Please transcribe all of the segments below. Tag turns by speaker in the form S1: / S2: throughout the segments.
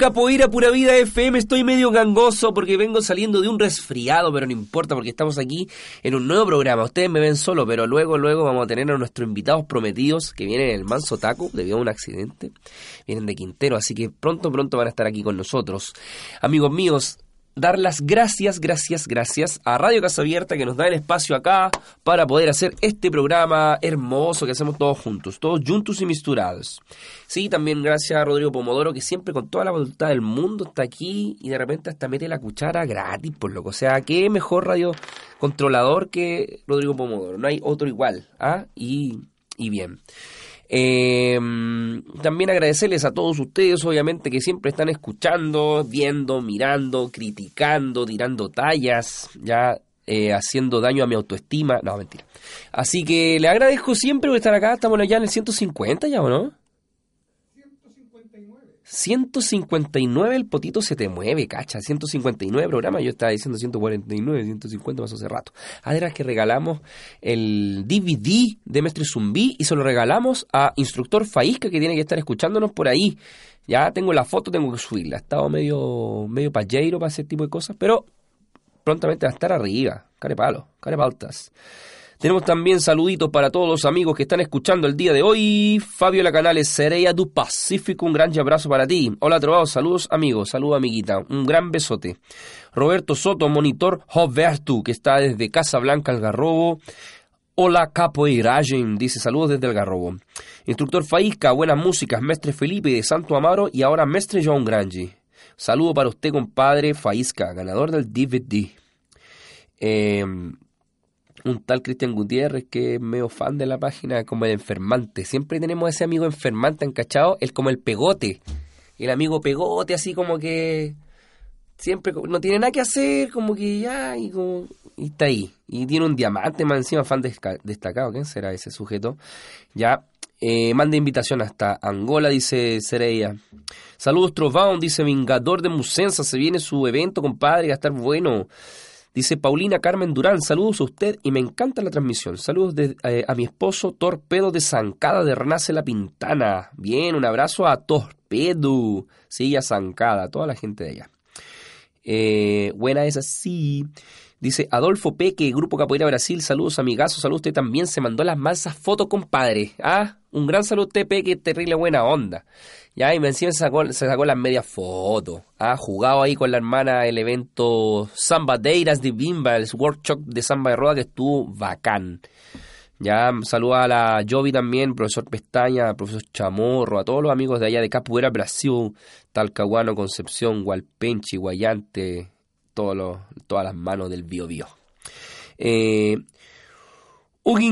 S1: Capoeira
S2: Pura Vida FM. Estoy medio gangoso porque vengo saliendo de un resfriado, pero no importa porque estamos aquí en un nuevo programa. Ustedes me ven solo, pero luego, luego vamos a tener a nuestros invitados prometidos que vienen en el Manso Taco debido a un accidente. Vienen de Quintero, así que pronto, pronto van a estar aquí con nosotros. Amigos míos, dar las gracias, gracias, gracias a Radio Casa Abierta que nos da el espacio acá para poder hacer este programa hermoso que hacemos todos juntos, todos juntos y misturados. Sí, también gracias a Rodrigo Pomodoro que siempre con toda la voluntad del mundo está aquí y de repente hasta mete la cuchara gratis, por loco. O sea, qué mejor radio controlador que Rodrigo Pomodoro. No hay otro igual. ¿ah? Y, y bien. Eh, también agradecerles a todos ustedes, obviamente, que siempre están escuchando, viendo, mirando, criticando, tirando tallas, ya eh, haciendo daño a mi autoestima. No, mentira. Así que le agradezco siempre por estar acá. Estamos ya en el 150 ya, ¿o no? 159 el potito se te mueve, cacha. 159 programas, yo estaba diciendo 149, 150 más hace rato. Además que regalamos el DVD de Mestre Zumbi y se lo regalamos a Instructor Faísca que tiene que estar escuchándonos por ahí. Ya tengo la foto, tengo que subirla. Ha estado medio, medio palleiro para ese tipo de cosas, pero prontamente va a estar arriba. Carepalo, carepaltas. Tenemos también saluditos para todos los amigos que están escuchando el día de hoy. Fabio La Canales, Sereia du Pacífico, un gran abrazo para ti. Hola, Trovado, saludos amigos, saludos amiguita, un gran besote. Roberto Soto, monitor Roberto, que está desde Casa Blanca, Algarrobo. Hola Capoeiragen, dice saludos desde Algarrobo. Instructor Faísca, buenas músicas, Mestre Felipe de Santo Amaro y ahora Mestre John Grangi. Saludo para usted, compadre Faísca, ganador del DVD. Eh, un tal Cristian Gutiérrez que es medio fan de la página como el enfermante. Siempre tenemos ese amigo enfermante encachado, el como el pegote. El amigo pegote así como que siempre no tiene nada que hacer, como que ya y, como, y está ahí. Y tiene un diamante más encima, fan destacado. ¿Quién será ese sujeto? Ya, eh, manda invitación hasta Angola, dice Sereia. Saludos Trovão, dice Vingador de Musensa, se viene su evento, compadre, a estar bueno. Dice Paulina Carmen Durán, saludos a usted y me encanta la transmisión. Saludos eh, a mi esposo Torpedo de Zancada de Renace La Pintana. Bien, un abrazo a Torpedo. Sí, a Zancada, a toda la gente de allá. Eh, buena esa, sí. Dice Adolfo Peque, Grupo Capoeira Brasil, saludos amigazos, saludos usted también, se mandó las masas fotos, compadre. Ah, un gran saludo a usted, Peque, terrible buena onda. Ya, y me encima se sacó, se sacó las medias fotos. Ha jugado ahí con la hermana el evento Samba Deiras de Bimba, el workshop de Samba de Roda que estuvo bacán. Ya, saluda a la Jovi también, profesor Pestaña, profesor Chamorro, a todos los amigos de allá de Capoeira Brasil, Talcahuano, Concepción, Gualpenchi, Guayante, todos todas las manos del Bio Bio. Eh,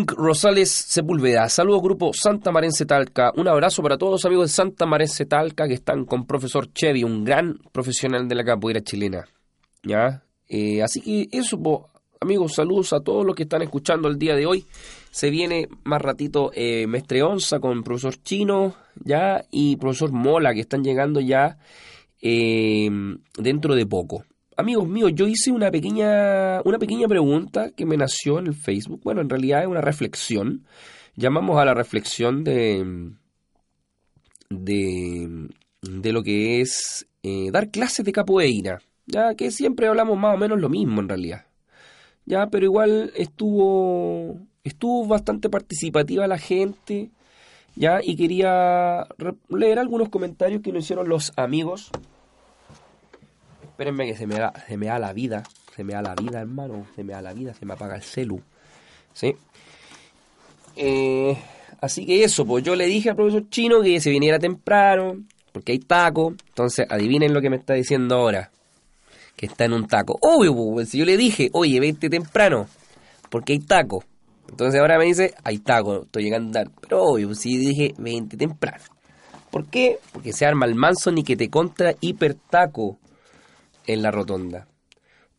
S2: Rosales Sepúlveda. Saludos grupo Santa Marense Talca. Un abrazo para todos los amigos de Santa Marense Talca que están con profesor Chevy, un gran profesional de la capoeira chilena. ¿Ya? Eh, así que eso, amigos, saludos a todos los que están escuchando el día de hoy. Se viene más ratito eh, Mestre Onza con profesor Chino, ¿ya? Y profesor Mola que están llegando ya eh, dentro de poco amigos míos, yo hice una pequeña, una pequeña pregunta que me nació en el Facebook. Bueno, en realidad es una reflexión. Llamamos a la reflexión de, de, de lo que es eh, dar clases de capoeira. Ya que siempre hablamos más o menos lo mismo en realidad. Ya, pero igual estuvo, estuvo bastante participativa la gente. Ya, y quería leer algunos comentarios que nos hicieron los amigos Espérenme que se me, da, se me da la vida. Se me da la vida, hermano. Se me da la vida, se me apaga el celu. ¿Sí? Eh, así que eso, pues yo le dije al profesor chino que se viniera temprano, porque hay taco. Entonces, adivinen lo que me está diciendo ahora. Que está en un taco. Obvio, pues, si yo le dije, oye, vente temprano, porque hay taco. Entonces ahora me dice, hay taco, estoy llegando a andar. Pero obvio, si dije, vente temprano. ¿Por qué? Porque se arma el manso ni que te contra hiper taco en la rotonda.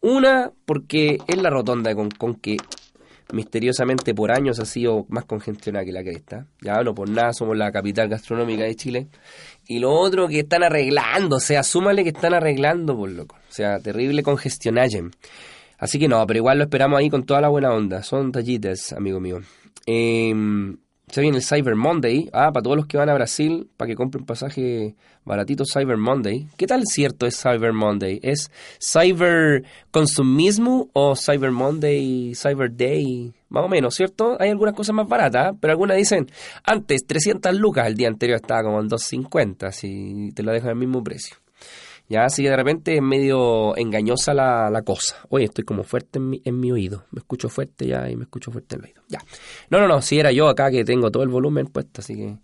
S2: Una, porque es la rotonda con, con que misteriosamente por años ha sido más congestionada que la cresta. Ya no por nada somos la capital gastronómica de Chile. Y lo otro que están arreglando, o sea, súmale que están arreglando, por loco. O sea, terrible congestionaje. Así que no, pero igual lo esperamos ahí con toda la buena onda. Son tallitas, amigo mío. Em, Se viene el Cyber Monday. Ah, para todos los que van a Brasil, para que compren pasaje baratito Cyber Monday. ¿Qué tal cierto es Cyber Monday? ¿Es Cyber Consumismo o Cyber Monday, Cyber Day? Más o menos, ¿cierto? Hay algunas cosas más baratas, pero algunas dicen, antes 300 lucas, el día anterior estaba como en 250, si te lo dejan al mismo precio. Ya, así que de repente es medio engañosa la, la cosa. Oye, estoy como fuerte en mi, en mi oído. Me escucho fuerte ya y me escucho fuerte en el oído. Ya. No, no, no, si era yo acá que tengo todo el volumen puesto, así que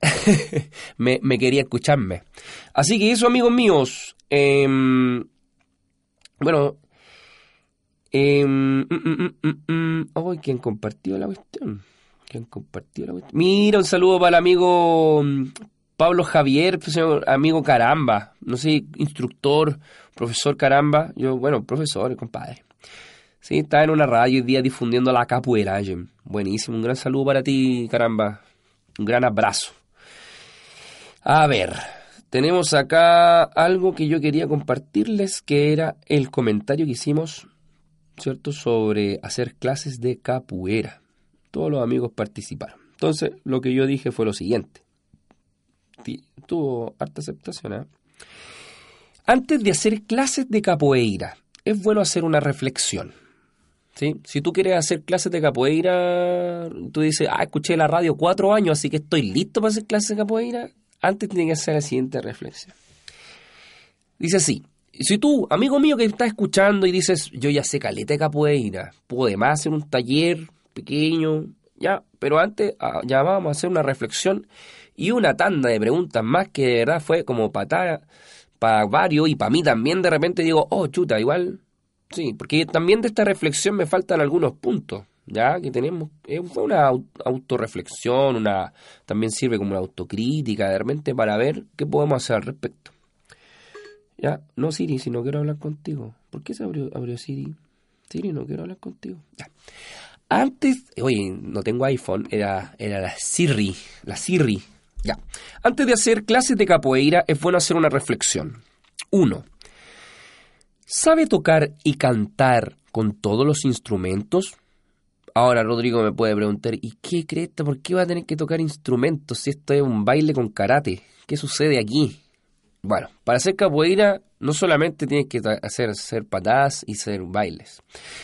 S2: me, me, quería escucharme. Así que eso, amigos míos. Eh, bueno. Eh, mm, mm, mm, oh, ¿quién compartió la cuestión? ¿Quién compartió la cuestión? Mira, un saludo para el amigo Pablo Javier, pues, amigo Caramba, no sé, instructor, profesor Caramba, yo, bueno, profesor, compadre. Sí, está en una radio hoy día difundiendo la capoeira, buenísimo, un gran saludo para ti, Caramba, un gran abrazo. A ver, tenemos acá algo que yo quería compartirles, que era el comentario que hicimos, ¿cierto?, sobre hacer clases de capoeira. Todos los amigos participaron. Entonces, lo que yo dije fue lo siguiente tuvo harta aceptación. ¿eh? Antes de hacer clases de capoeira, es bueno hacer una reflexión. Si tú quieres hacer clases de capoeira, tú dices, ah, escuché la radio cuatro años, así que estoy listo para hacer clases de capoeira. Antes tienes que hacer la siguiente reflexión. Dice así, si tú, amigo mío que estás escuchando y dices, yo ya sé caleta de capoeira, puedo más hacer un taller pequeño, ya, pero antes ah, ya vamos a hacer una reflexión y una tanda de preguntas más que de verdad fue como patada para varios y para mí también de repente digo, oh chuta, igual, sí, porque también de esta reflexión me faltan algunos puntos, ya que tenemos, fue una autorreflexión, una, también sirve como una autocrítica de repente para ver qué podemos hacer al respecto. Ya, no Siri, si no quiero hablar contigo. ¿Por qué se abrió, abrió Siri? Siri, no quiero hablar contigo. Antes, oye, no tengo iPhone, era, era la Siri, la Siri, ya. Antes de hacer clases de capoeira es bueno hacer una reflexión. Uno. ¿Sabe tocar y cantar con todos los instrumentos? Ahora Rodrigo me puede preguntar, ¿y qué crees? ¿Por qué va a tener que tocar instrumentos si esto es un baile con karate? ¿Qué sucede aquí? Bueno, para hacer capoeira no solamente tienes que hacer, hacer patadas y hacer bailes,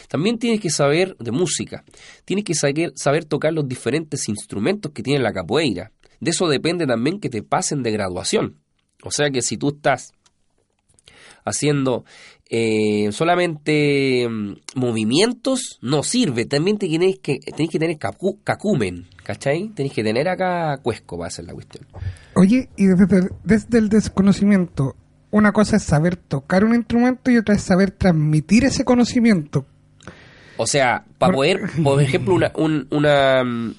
S2: también tienes que saber de música, tienes que saber tocar los diferentes instrumentos que tiene la capoeira. De eso depende también que te pasen de graduación. O sea que si tú estás haciendo eh, solamente mm, movimientos, no sirve. También te tienes que, tenés que tener cacumen, ¿cachai? Tenés que tener acá cuesco para hacer la cuestión.
S3: Oye, y desde, desde el desconocimiento, una cosa es saber tocar un instrumento y otra es saber transmitir ese conocimiento.
S2: O sea, para poder, por ejemplo, una, una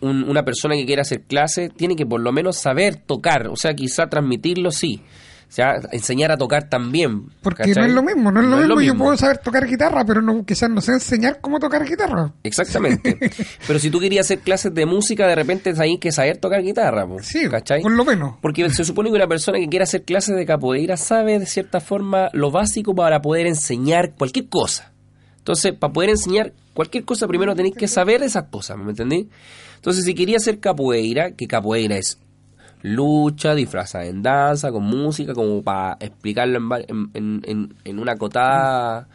S2: mm, una persona que quiera hacer clase tiene que por lo menos saber tocar, o sea, quizá transmitirlo sí. O sea, enseñar a tocar también.
S3: Porque no es lo mismo, no es lo, mismo. Yo puedo saber tocar guitarra, pero no, quizás no sé enseñar cómo tocar guitarra.
S2: Exactamente. pero si tú querías hacer clases de música, de repente hay que saber tocar guitarra.
S3: sí, ¿cachai? por lo menos.
S2: Porque se supone que una persona que quiera hacer clases de capoeira sabe de cierta forma lo básico para poder enseñar cualquier cosa. Entonces, para poder enseñar cualquier cosa, primero tenéis que saber esas cosas, ¿me entendí? Entonces, si quería hacer capoeira, que capoeira es lucha disfrazada en danza, con música, como para explicarlo en, en, una acotada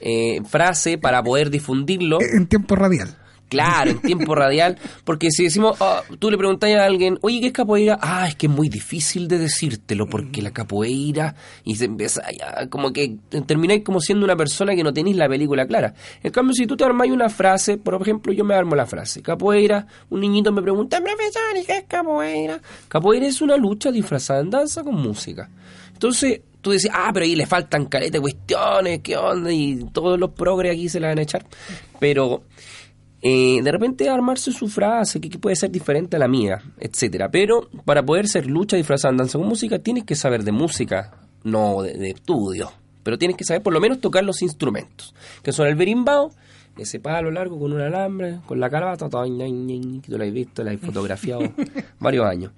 S2: eh, frase para poder difundirlo.
S3: En tiempo radial.
S2: Claro, en tiempo radial, porque si decimos, ah, tú le preguntas a alguien, oye, ¿qué es capoeira? Ah, es que es muy difícil de decírtelo, porque la capoeira, y se empieza ya, como que termináis como siendo una persona que no tenéis la película clara. En cambio, si tú te armáis una frase, por ejemplo, yo me armo la frase, capoeira, un niñito me pregunta, profesor, ¿y qué es capoeira? Capoeira es una lucha disfrazada en danza con música. Entonces, tú dices, ah, pero ahí le faltan caretas cuestiones, ¿qué onda? Y todos los progres aquí se la van a echar. Pero eh, de repente armarse su frase que, puede ser diferente a la mía, etcétera. Pero para poder ser lucha disfrazada danza con música, tienes que saber de música, no de, estudio. Pero tienes que saber por lo menos tocar los instrumentos, que son el berimbau, ese palo largo con un alambre, con la calabata, todo, tú lo has visto, lo has fotografiado varios años.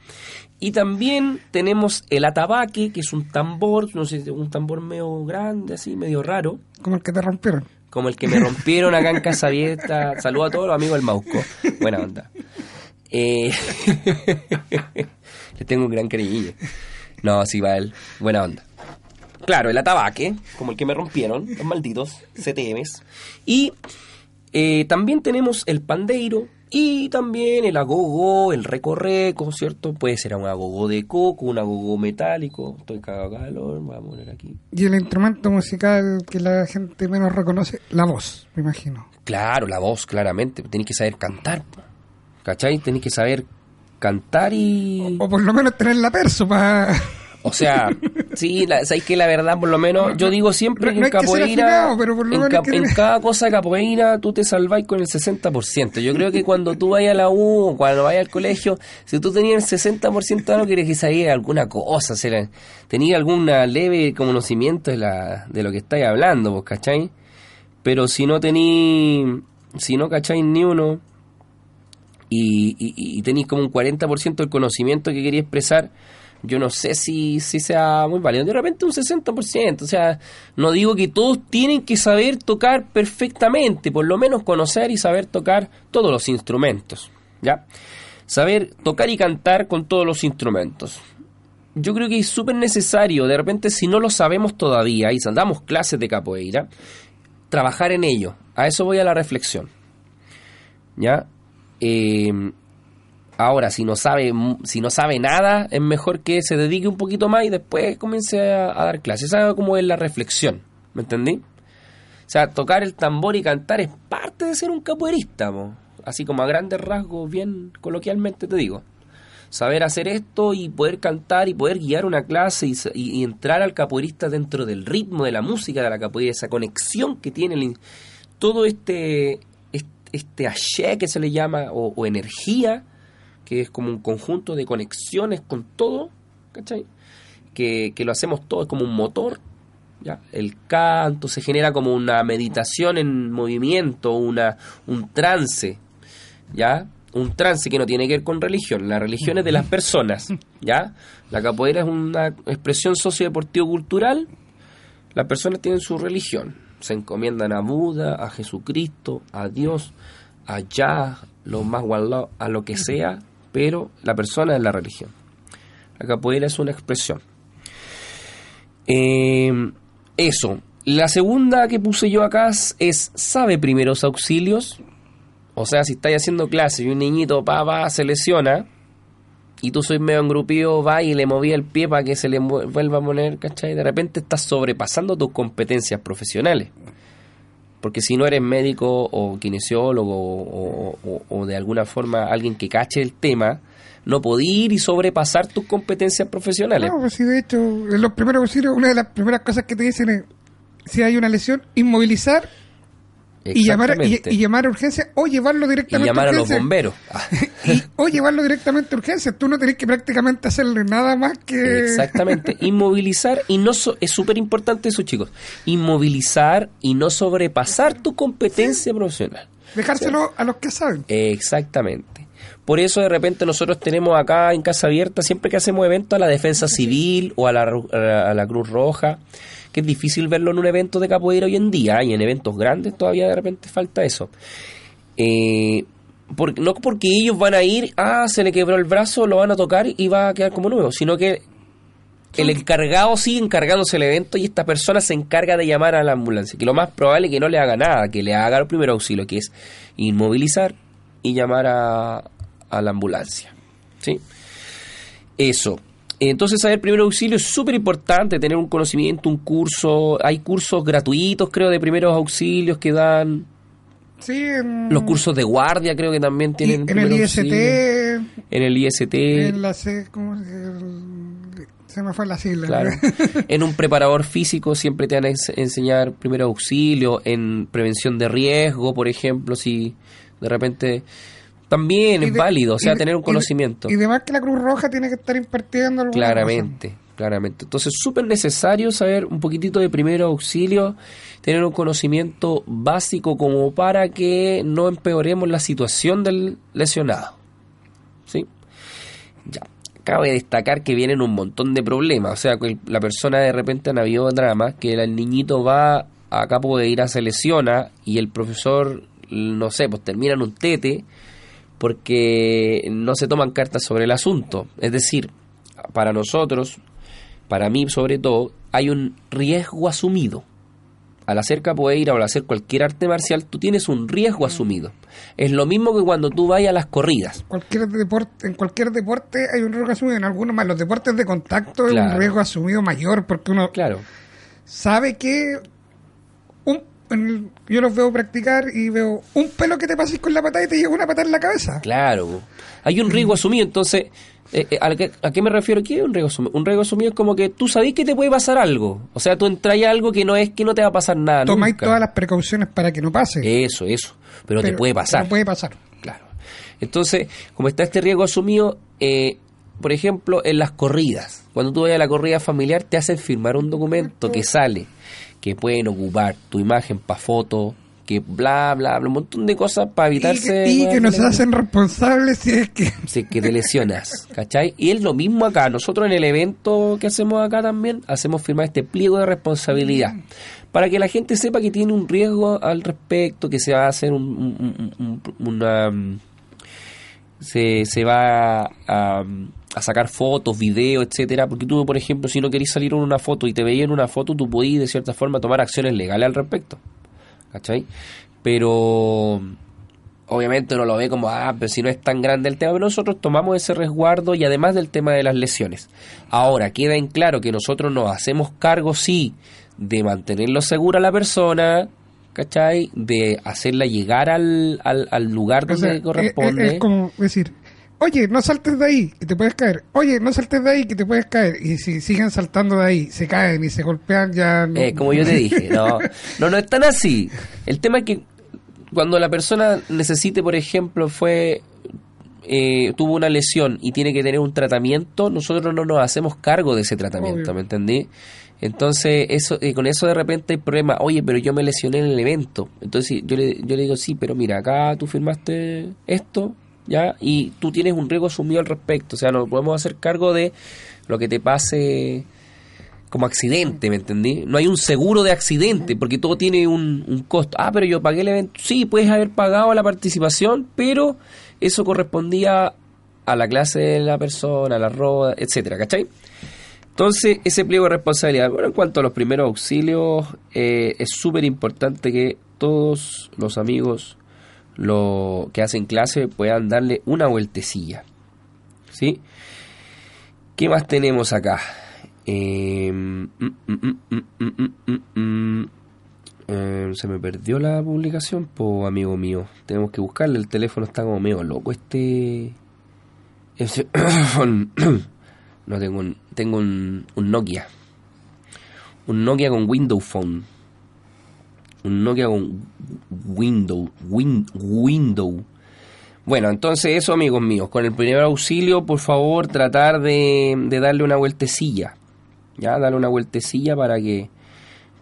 S2: Y también tenemos el atabaque, que es un tambor, no sé, un tambor medio grande, así, medio raro.
S3: Como el que te rompieron
S2: como el que me rompieron acá en Casa Abierta. Saludo a todos los amigos del Mauco. Buena onda. Eh, le tengo un gran cariño. No, sí, va él. Buena onda. Claro, el atabaque, como el que me rompieron, los malditos CTMs. Y eh, también tenemos el pandeiro y también el agogo, el recorreco, ¿cierto? Puede ser un agogo de coco, un agogo metálico. Estoy cagado calor, voy a poner aquí.
S3: Y el instrumento musical que la gente menos reconoce, la voz, me imagino.
S2: Claro, la voz, claramente. Tenéis que saber cantar. ¿Cachai? Tenéis que saber cantar y...
S3: O por lo menos tener la perso para...
S2: O sea, sí, la, sabéis que la verdad, por lo menos, yo digo siempre que
S3: no
S2: en
S3: que
S2: capoeira,
S3: afinado,
S2: en,
S3: que-
S2: cada cosa de capoeira, tú te salváis con el 60%. Yo creo que cuando tú vayas a la U o cuando vayas al colegio, si tú tenías el 60% de algo, quieres que sabías alguna cosa, será, tenías alguna leve conocimiento de, la, de lo que estáis hablando, pues, ¿cachai? Pero si no tení, si no cacháis ni uno, y, y, y tenéis como un 40% del conocimiento que quería expresar, yo no sé si, si sea muy válido. De repente un 60%, o sea, no digo que todos tienen que saber tocar perfectamente, por lo menos conocer y saber tocar todos los instrumentos, ¿ya? Saber tocar y cantar con todos los instrumentos. Yo creo que es súper necesario, de repente si no lo sabemos todavía y damos clases de capoeira, trabajar en ello. A eso voy a la reflexión. ¿Ya? Eh, ahora, si no sabe si no sabe nada, es mejor que se dedique un poquito más y después comience a, dar clases. Esa como es la reflexión, ¿me entendí? O sea, tocar el tambor y cantar es parte de ser un capoeirista, po. así como a grandes rasgos, bien coloquialmente te digo. Saber hacer esto y poder cantar y poder guiar una clase y, entrar al capoeirista dentro del ritmo de la música de la capoeira, esa conexión que tiene el todo este, este, aché que se le llama, o energía, que es como un conjunto de conexiones con todo, ¿cachai? Que, que lo hacemos todo, es como un motor, ¿ya? El canto se genera como una meditación en movimiento, una, un trance, ¿ya? Un trance que no tiene que ver con religión, la religión es de las personas, ¿ya? La capoeira es una expresión sociodeportivo-cultural, las personas tienen su religión, se encomiendan a Buda, a Jesucristo, a Dios, a Yah, lo más guardado, a lo que sea, pero la persona es la religión. La capoeira es una expresión. Eh, eso. La segunda que puse yo acá es, ¿sabe primeros auxilios? O sea, si estáis haciendo clase y un niñito pa, va, se lesiona, y tú sois medio engrupido, va y le moví el pie para que se le vuelva a poner, ¿cachai? De repente estás sobrepasando tus competencias profesionales. Porque si no eres médico o kinesiólogo o, de alguna forma alguien que cache el tema, no podés ir y sobrepasar tus competencias profesionales.
S3: No, pues sí, de hecho, en los primeros auxilios, una de las primeras cosas que te dicen es, si hay una lesión, inmovilizar y llamar, y, y llamar a urgencia o llevarlo
S2: Y
S3: directamente
S2: llamar a los bomberos.
S3: Y- o llevarlo directamente a urgencia. Tú no tenés que prácticamente hacerle nada más que...
S2: Exactamente, inmovilizar y no so- es súper importante eso, chicos. Inmovilizar y no sobrepasar tu competencia profesional.
S3: Dejárselo a los que saben.
S2: Exactamente. Por eso de repente nosotros tenemos acá en Casa Abierta, siempre que hacemos eventos, a la Defensa Civil o a la- a la Cruz Roja, que es difícil verlo en un evento de capoeira hoy en día, y en eventos grandes todavía de repente falta eso. Eh, por- no porque ellos van a ir, ah, se le quebró el brazo, lo van a tocar y va a quedar como nuevo, sino que el encargado sigue encargándose el evento y esta persona se encarga de llamar a la ambulancia. Que lo más probable es que no le haga nada, que le haga el primer auxilio, que es inmovilizar y llamar a, a la ambulancia. ¿Sí? Eso. Entonces, saber primer auxilio es súper importante, tener un conocimiento, un curso. Hay cursos gratuitos, creo, de primeros auxilios que dan.
S3: Sí, en,
S2: Los cursos de guardia, creo que también tienen.
S3: en el IST,
S2: auxilio. En el IST.
S3: en la C, ¿cómo se- se me fue la sigla?
S2: Claro. En un preparador físico siempre te van a ens- enseñar primer auxilio, en prevención de riesgo, por ejemplo, si de repente también es
S3: de-
S2: válido, o sea,
S3: de-
S2: tener un
S3: y de-
S2: conocimiento.
S3: Y, demás que la Cruz Roja tiene que estar impartiendo alguna
S2: Claramente, claramente. Entonces, súper necesario saber un poquitito de primer auxilio, tener un conocimiento básico como para que no empeoremos la situación del lesionado. ¿Sí? Ya. Cabe destacar que vienen un montón de problemas. O sea, que la persona de repente han habido dramas, que el niñito va a capo de ir a se lesiona y el profesor, no sé, pues termina en un tete porque no se toman cartas sobre el asunto. Es decir, para nosotros, para mí sobre todo, hay un riesgo asumido. Al hacer capoeira o al hacer cualquier arte marcial, tú tienes un riesgo asumido. Es lo mismo que cuando tú vayas a las corridas.
S3: Cualquier deporte, en cualquier deporte hay un riesgo asumido. En algunos más, los deportes de contacto es
S2: Claro.
S3: un riesgo asumido mayor porque uno
S2: Claro,
S3: sabe que un, el- yo los veo practicar y veo un pelo que te pases con la patada y te llega una patada en la cabeza.
S2: claro. Hay un riesgo asumido, entonces, eh, eh, ¿a, qué, a qué me refiero aquí? Un riesgo asumido. Un riesgo asumido es como que tú sabes que te puede pasar algo. O sea, tú entras a algo que no es que no te va a pasar nada.
S3: Tomáis
S2: nunca.
S3: todas las precauciones para que no pase.
S2: Eso, eso. Pero, te puede pasar.
S3: pero puede pasar.
S2: Claro. Entonces, como está este riesgo asumido, eh, por ejemplo, en las corridas, cuando tú vayas a la corrida familiar, te hacen firmar un documento que sale, que pueden ocupar tu imagen para foto, que bla, bla, bla, un montón de cosas para
S3: Y
S2: evitarse...
S3: que, y que nos hacen responsables si es que
S2: si es que te lesionas, ¿cachai? Y es lo mismo acá. Nosotros en el evento que hacemos acá también, hacemos firmar este pliego de responsabilidad. Para que la gente sepa que tiene un riesgo al respecto, que se va a hacer un, un- un- un- una... mm, Se, se va a, a sacar fotos, videos, etcétera, porque tú, por ejemplo, si no querés salir en una foto y te veías en una foto, tú podías de cierta forma tomar acciones legales al respecto. ¿Cachai? Pero obviamente uno lo ve como, ah, pero si no es tan grande el tema, pero nosotros tomamos ese resguardo y además del tema de las lesiones. Ahora, queda en claro que nosotros nos hacemos cargo, sí, de mantenerlo segura a la persona, ¿cachai? De hacerla llegar al, al, al lugar
S3: O
S2: donde
S3: sea,
S2: corresponde.
S3: Es, es como decir, oye, no saltes de ahí, que te puedes caer. Oye, no saltes de ahí, que te puedes caer. Y si siguen saltando de ahí, se caen y se golpean, ya no.
S2: Eh, como yo te dije, no, no, no es tan así. El tema es que cuando la persona necesite, por ejemplo, fue eh, tuvo una lesión y tiene que tener un tratamiento, nosotros no nos hacemos cargo de ese tratamiento,
S3: Obvio.
S2: ¿me entendí? Entonces, eso, eh, con eso de repente hay problema. Oye, pero yo me lesioné en el evento. Entonces, yo le, yo le digo, sí, pero mira, acá tú firmaste esto, ¿ya? Y tú tienes un riesgo asumido al respecto. O sea, no podemos hacer cargo de lo que te pase como accidente, ¿me entendí? No hay un seguro de accidente, porque todo tiene un, un costo. Ah, pero yo pagué el evento. Sí, puedes haber pagado la participación, pero eso correspondía a la clase de la persona, a la roda, etcétera, ¿cachai? Entonces, ese pliego de responsabilidad. Bueno, en cuanto a los primeros auxilios, eh, es súper importante que todos los amigos lo que hacen clase puedan darle una vueltecilla. ¿Sí? ¿Qué más tenemos acá? Se me perdió la publicación, po amigo mío. Tenemos que buscarle. El teléfono está como medio loco. Este. ese- no tengo un. Tengo un, un Nokia. Un Nokia con Windows Phone. Un Nokia con Windows. Win, Windows. Bueno, entonces eso, amigos míos, con el primer auxilio, por favor, tratar de, de darle una vueltecilla. Ya, darle una vueltecilla para que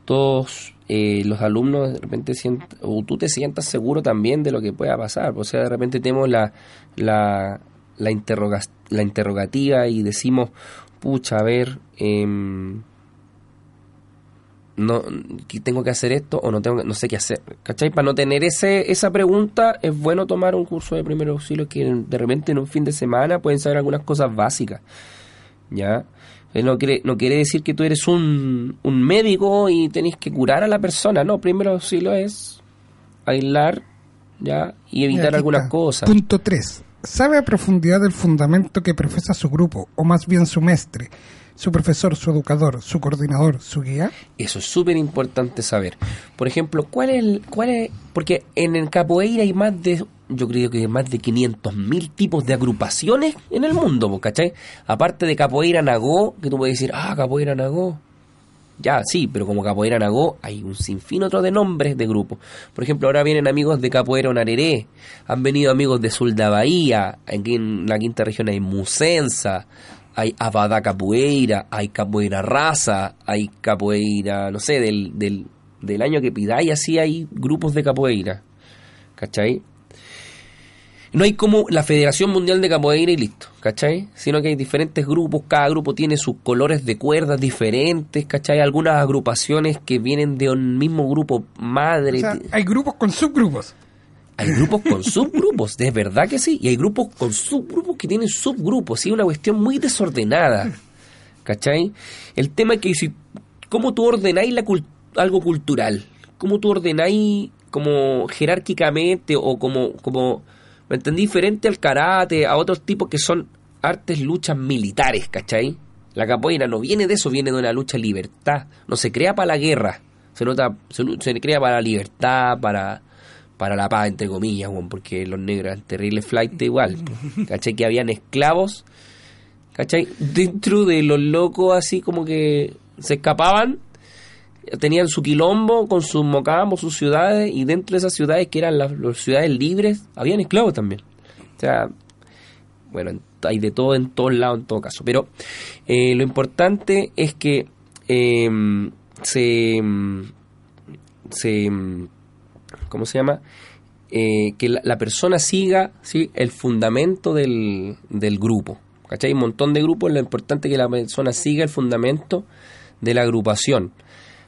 S2: todos eh, los alumnos de repente sientan, o tú te sientas seguro también de lo que pueda pasar. O sea, de repente tenemos la, la, la, interroga, la interrogativa y decimos, pucha, a ver, em, no tengo que hacer esto o no tengo no sé qué hacer ¿cachai? para no tener ese esa pregunta es bueno tomar un curso de primer auxilio que de repente en un fin de semana pueden saber algunas cosas básicas ya Eh, no quiere no quiere decir que tú eres un, un médico y tenés que curar a la persona no primer auxilio es aislar ya y evitar algunas cosas.
S3: Punto 3. Sabe a profundidad del fundamento que profesa su grupo, o más bien su mestre, su profesor, su educador, su coordinador, su guía.
S2: Eso es súper importante saber. Por ejemplo, ¿cuál es, cuál es? Porque en el capoeira hay más de, yo creo que más de 500.000 tipos de agrupaciones en el mundo, ¿cachai? Aparte de capoeira nagó, que tú puedes decir, ah, capoeira nagó. Ya, sí, pero como capoeira nagó hay un sinfín otro de nombres de grupos. Por ejemplo, ahora vienen amigos de capoeira onareré, han venido amigos de Sulda Bahía, aquí en la quinta región hay Musensa, hay Abadá Capoeira, hay Capoeira Raza, hay Capoeira, no sé, del, del, del año que pidáis, así hay grupos de capoeira. ¿Cachai? No hay como la Federación Mundial de Capoeira y listo, ¿cachai? Sino que hay diferentes grupos, cada grupo tiene sus colores de cuerdas diferentes, ¿cachai? Algunas agrupaciones que vienen de un mismo grupo madre.
S3: Hay grupos con subgrupos.
S2: Hay grupos con subgrupos, de verdad que sí. Y hay grupos con subgrupos que tienen subgrupos. Sí, una cuestión muy desordenada. ¿Cachai? El tema es que si, ¿cómo tú ordenáis la cul- algo cultural? ¿Cómo tú ordenáis como jerárquicamente o como, como, ¿me entendí? Diferente al karate, a otros tipos que son artes, luchas militares, ¿cachai? La capoeira no viene de eso, viene de una lucha libertad. No se crea para la guerra, se nota, se, se crea para la libertad, para, para la paz, entre comillas, porque los negros eran terribles flight igual, po, ¿cachai? Que habían esclavos, ¿cachai? Dentro de los locos así como que se escapaban, tenían su quilombo con sus mocambos, sus ciudades, y dentro de esas ciudades que eran las, ciudades libres, habían esclavos también. O sea, bueno, en- hay de todo en todos lados en todo caso. Pero eh, lo importante es que eh, se, se, ¿cómo se llama? Eh, que la, persona siga ¿sí? el fundamento del, del grupo. ¿Cachai? Hay un montón de grupos, lo importante es que la persona siga el fundamento de la agrupación.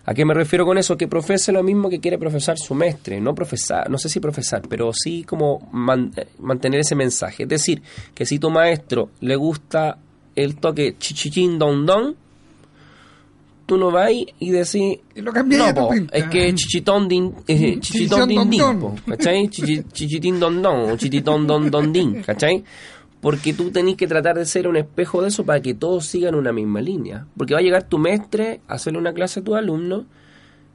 S2: ¿A qué me refiero con eso? Que profese lo mismo que quiere profesar su mestre, no profesar, no sé si profesar, pero sí como man- mantener ese mensaje. Es decir, que si tu maestro le gusta el toque chichichín don don, tú no vas y decís,
S3: Y lo
S2: no,
S3: tu
S2: po, es que chichitón din, eh, chichitón din din, po, ¿cachai? Chichi- Chichitín don don, o chititón don don din, ¿cachai? Porque tú tenés que tratar de ser un espejo de eso para que todos sigan una misma línea. Porque va a llegar tu mestre a hacerle una clase a tus alumnos,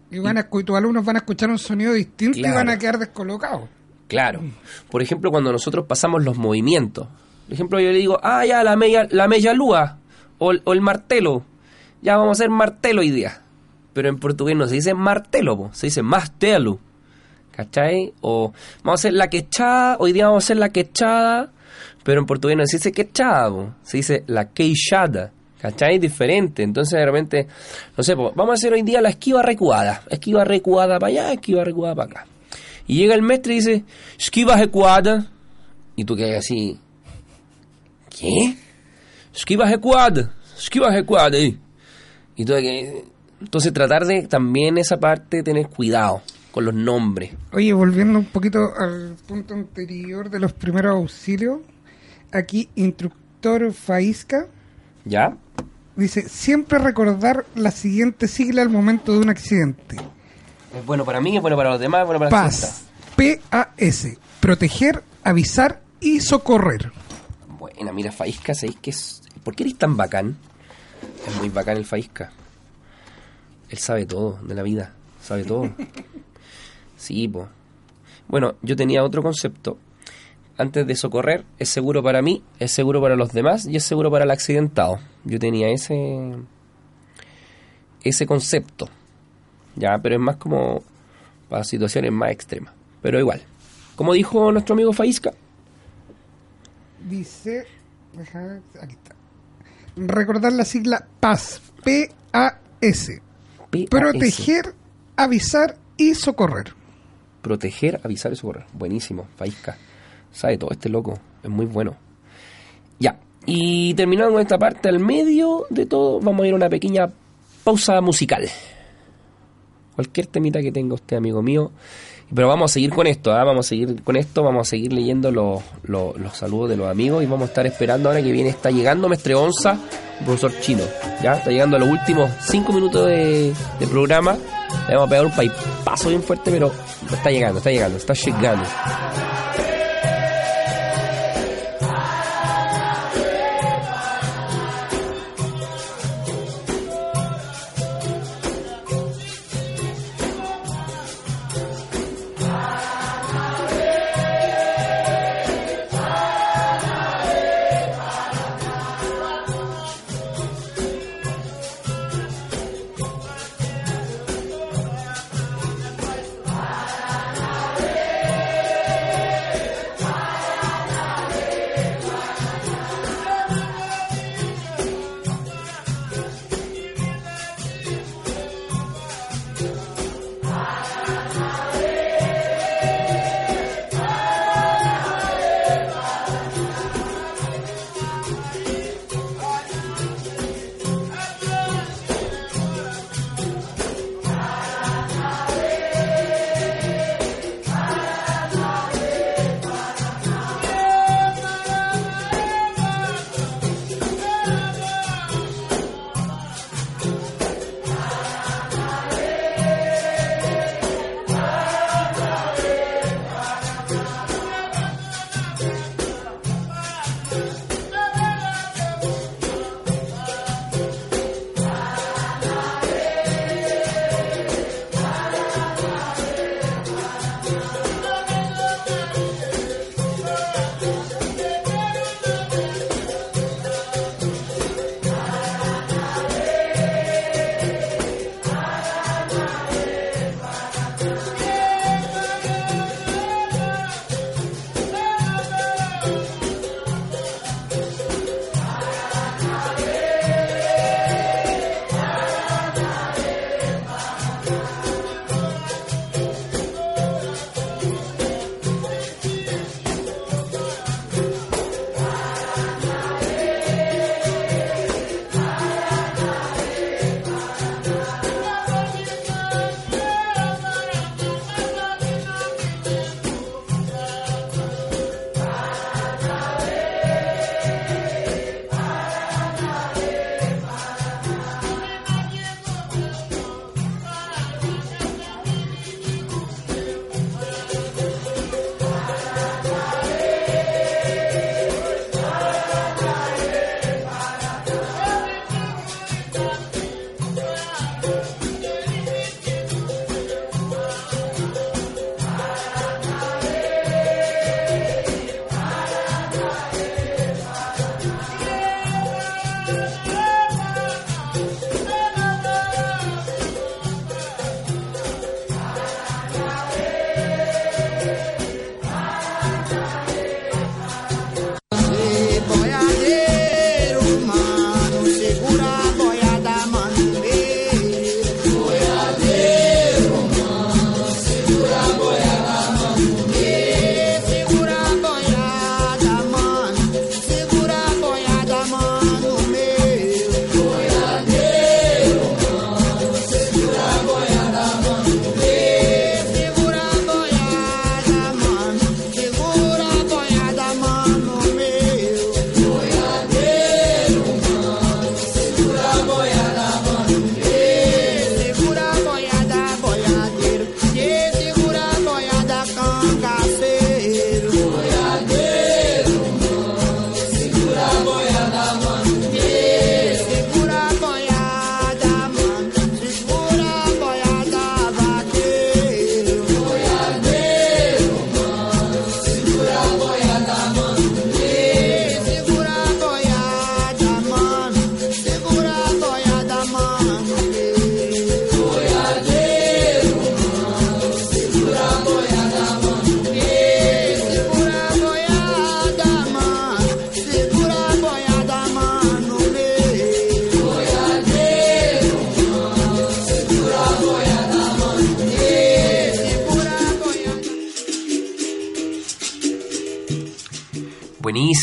S3: Y, van a, escu- tus alumnos van a escuchar un sonido distinto
S2: Claro.
S3: y van a quedar descolocados.
S2: claro. Por ejemplo, cuando nosotros pasamos los movimientos. Por ejemplo, yo le digo, ah, ya, la media, la media lúa, o el martelo. Ya vamos a hacer martelo hoy día. Pero en portugués no se dice martelo, po, se dice martelo. ¿Cachai? O vamos a hacer la quechada, hoy día vamos a hacer la quechada, pero en portugués no se dice quechada, se dice la queixada. ¿Cachai? Diferente. Entonces de repente, no sé, po, vamos a hacer hoy día la esquiva recuada. Esquiva recuada para allá, esquiva recuada para acá. Y llega el maestro y dice, esquiva recuada. Y tú quedas así, ¿qué? Esquiva recuada, esquiva recuada. eh. Y tú que- entonces tratar de también esa parte tener cuidado con los nombres.
S3: Oye, volviendo un poquito al punto anterior de los primeros auxilios, aquí instructor Faísca
S2: ¿Ya?
S3: dice, siempre recordar la siguiente sigla al momento de un accidente.
S2: Es bueno para mí, es bueno para los demás, es bueno para la
S3: PAS, proteger, avisar y socorrer.
S2: Buena, mira, Faísca, ¿sabéis que es? ¿Por qué eres tan bacán? Es muy bacán el Faísca. Él sabe todo de la vida, sabe todo. Sí, po. Bueno, yo tenía otro concepto. Antes de socorrer, es seguro para mí, es seguro para los demás y es seguro para el accidentado. Yo tenía ese ese concepto. Ya, pero es más como para situaciones más extremas. Pero igual. Como dijo nuestro amigo Faísca,
S3: Dice, aquí está. Recordar la sigla PAS, P-A-S, proteger, avisar y socorrer.
S2: Proteger, avisar y socorrer. Buenísimo, Faísca. Sabe todo este loco. Es muy bueno. Ya. Y terminando con esta parte, al medio de todo, vamos a ir a una pequeña pausa musical. Cualquier temita que tenga usted, amigo mío. Pero vamos a seguir con esto, ¿ah? vamos a seguir con esto, vamos a seguir leyendo los, los, saludos de los amigos y vamos a estar esperando ahora que viene, está llegando Mestre Onza, profesor chino, ya está llegando a los últimos cinco minutos de, de programa, le vamos a pegar un paso bien fuerte, pero está llegando, está llegando, está llegando.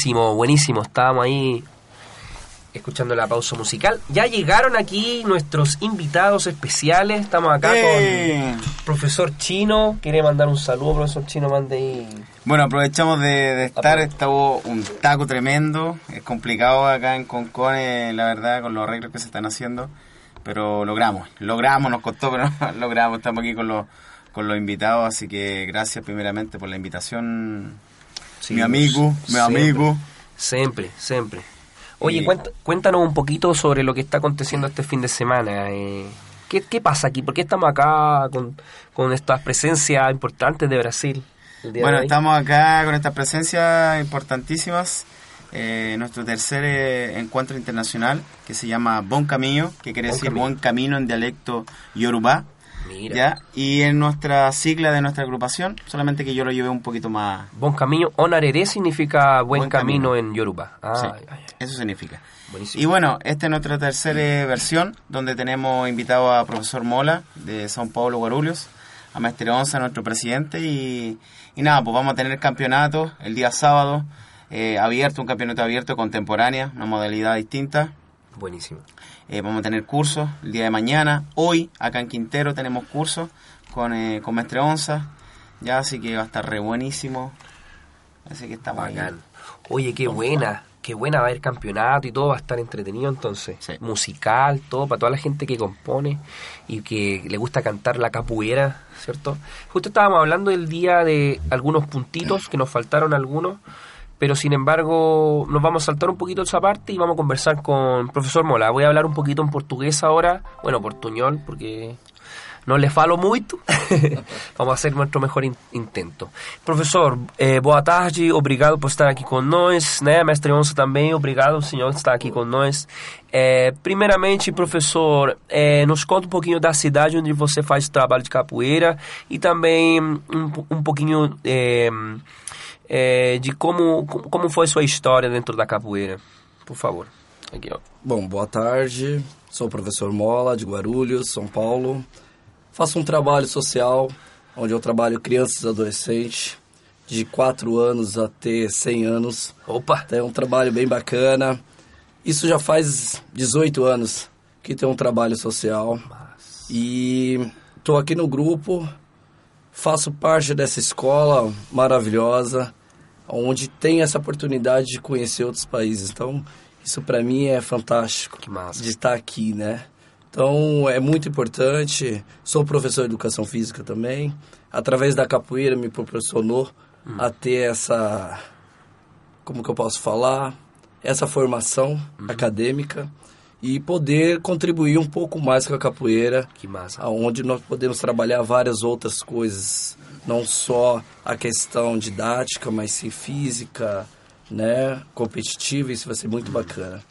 S2: Buenísimo, buenísimo. Estábamos ahí escuchando la pausa musical. Ya llegaron aquí nuestros invitados especiales. Estamos acá
S4: ¡Eh!
S2: con profesor Chino. Quiere mandar un saludo, profesor Chino, mande ahí.
S4: Bueno, aprovechamos de, de estar, estaba un taco tremendo, es complicado acá en Concón, eh, la verdad, con los arreglos que se están haciendo, pero logramos, logramos, nos costó, pero logramos, estamos aquí con los, con los invitados, así que gracias primeramente por la invitación,
S2: Sí,
S4: mi amigo, mi
S2: siempre.
S4: amigo.
S2: Siempre, siempre. Oye,
S4: Y-
S2: cuéntanos un poquito sobre lo que está aconteciendo este fin de semana. eh. ¿Qué, qué pasa aquí? ¿Por qué estamos acá con, con estas presencias importantes de Brasil? el día de
S4: Bueno, estamos acá con estas presencias importantísimas. eh, nuestro tercer eh, encuentro internacional que se llama Bon Camino, que quiere
S2: Bon
S4: decir
S2: Camino.
S4: buen camino en dialecto yorubá.
S2: Mira.
S4: ¿ya? Y en nuestra sigla de nuestra agrupación, solamente que yo lo llevé un poquito más.
S2: Buen camino, onareré significa buen,
S4: Buen
S2: camino.
S4: camino.
S2: en Yoruba. Ah,
S4: Sí,
S2: ay, ay,
S4: eso significa.
S2: buenísimo.
S4: Y bueno, esta es nuestra tercera versión, donde tenemos invitado a profesor Mola de São Paulo, Guarulhos, a Maestre Onza, nuestro presidente, y, y nada, pues vamos a tener campeonato el día sábado, eh, abierto, un campeonato abierto contemporánea, una modalidad distinta.
S2: Buenísimo.
S4: Eh, vamos a tener cursos el día de mañana. Hoy, acá en Quintero, tenemos cursos con, eh, con Maestre Onza, ya, así que va a estar re buenísimo. Así que ahí.
S2: Bacán. Oye, qué buena. Qué buena va a haber campeonato y todo va a estar entretenido entonces.
S4: Sí.
S2: Musical, todo, para toda la gente que compone y que le gusta cantar la capuera, ¿cierto? Justo estábamos hablando del día de algunos puntitos, que nos faltaron algunos, pero sin embargo nos vamos a saltar un poquito esa parte y vamos a conversar con profesor Mola. Voy a hablar un poquito en portugués ahora, bueno, portuñol, porque não lhe falo muito. Vamos a hacer nuestro mejor in- intento. Professor, eh, boa tarde, obrigado por estar aqui nós, né? Mestre Onça também, obrigado, senhor, por estar aqui com nós. Eh, primeiramente, professor, eh, nos conta um pouquinho da cidade onde você faz o trabalho de capoeira e também um, um pouquinho eh, eh, de como, como foi sua história dentro da capoeira. Por favor. Aqui, ó.
S5: Bom, boa tarde. Sou o professor Mola, de Guarulhos, São Paulo. Faço um trabalho social, onde eu trabalho crianças e adolescentes, de 4 anos até 100 anos.
S2: Opa!
S5: É um trabalho bem bacana. Isso já faz 18 anos que tem um trabalho social. E estou aqui no grupo, faço parte dessa escola maravilhosa, onde tem essa oportunidade de conhecer outros países. Então, isso para mim é fantástico
S2: Que massa.
S5: de estar aqui, né? Então, é muito importante. Sou professor de educação física também. Através da capoeira me proporcionou a ter essa como que eu posso falar, essa formação acadêmica e poder contribuir um pouco mais com a capoeira,
S2: Que massa.
S5: aonde nós podemos trabalhar várias outras coisas, não só a questão didática, mas sim física, né, competitiva, isso vai ser muito bacana.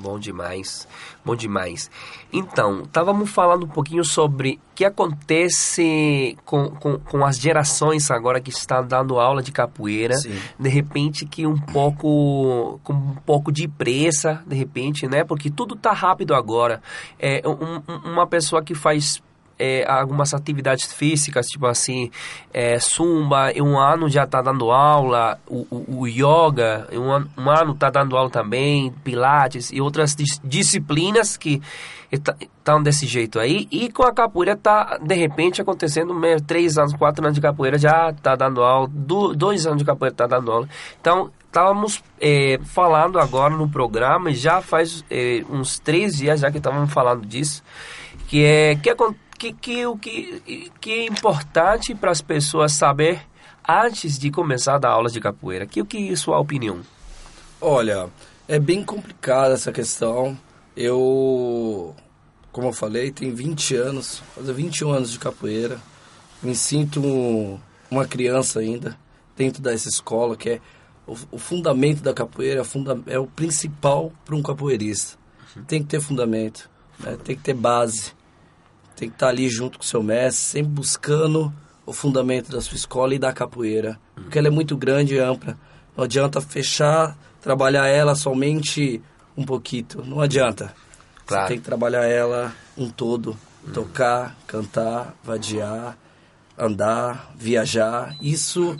S2: Bom demais, bom demais. Então, estávamos falando um pouquinho sobre o que acontece com, com, com as gerações agora que estão dando aula de capoeira.
S5: Sim.
S2: De repente que um pouco, com um pouco de pressa, de repente, né? Porque tudo tá rápido agora. É, um- uma pessoa que faz é, algumas atividades físicas, tipo assim, é, zumba, um ano já está dando aula, o, o, o yoga, um, ano- um ano está dando aula também, pilates e outras dis- disciplinas que estão desse jeito aí. E com a capoeira tá, de repente, acontecendo mesmo, três anos, quatro anos de capoeira já está dando aula, do, dois anos de capoeira está dando aula. Então, estávamos é, falando agora no programa, e já faz é, uns três dias já que estávamos falando disso, que é que, acon- que, que o que, que é importante para as pessoas saber antes de começar a dar aulas de capoeira. Que o que é sua opinião?
S5: Olha, é bem complicada essa questão. Eu, como eu falei, tenho 20 anos, fazer 21 anos de capoeira. Me sinto um- uma criança ainda dentro dessa escola, que é o, o fundamento da capoeira, é, funda- é o principal para um capoeirista. Tem que ter fundamento, né? tem que ter base, tem que estar ali junto com o seu mestre, sempre buscando o fundamento da sua escola e da capoeira, porque ela é muito grande e ampla. Não adianta fechar, trabalhar ela somente um pouquinho, não adianta.
S2: Claro.
S5: Você tem que trabalhar ela um todo, tocar, cantar, vadiar, andar, viajar. Isso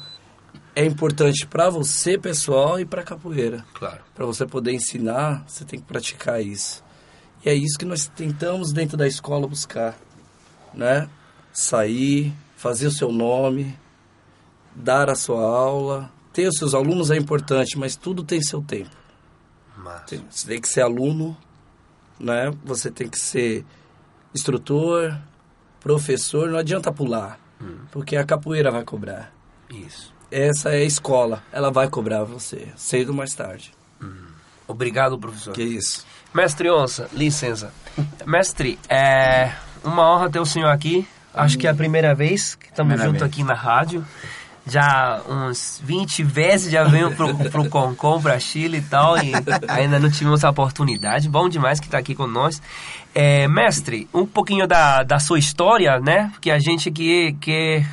S5: é importante para você, pessoal, e para capoeira.
S2: Claro.
S5: Para você poder ensinar, você tem que praticar isso. E é isso que nós tentamos dentro da escola buscar, né? Sair, fazer o seu nome, dar a sua aula, ter os seus alunos é importante, mas tudo tem seu tempo.
S2: Mas,
S5: Tem- Você tem que ser aluno, né? Você tem que ser instrutor, professor, não adianta pular, porque a capoeira vai cobrar.
S2: isso.
S5: Essa é a escola, ela vai cobrar você, cedo ou mais tarde.
S2: Obrigado, professor.
S5: Que isso.
S2: Mestre Onça, licença. Mestre, é uma honra ter o senhor aqui. Acho que é a primeira vez que estamos juntos aqui na rádio. Já uns 20 vezes já venho pro, pro Concom, pra Chile e tal, e ainda não tivemos a oportunidade. Bom demais que está aqui com nós. É, mestre, um pouquinho da, da sua história, né? Porque a gente que... que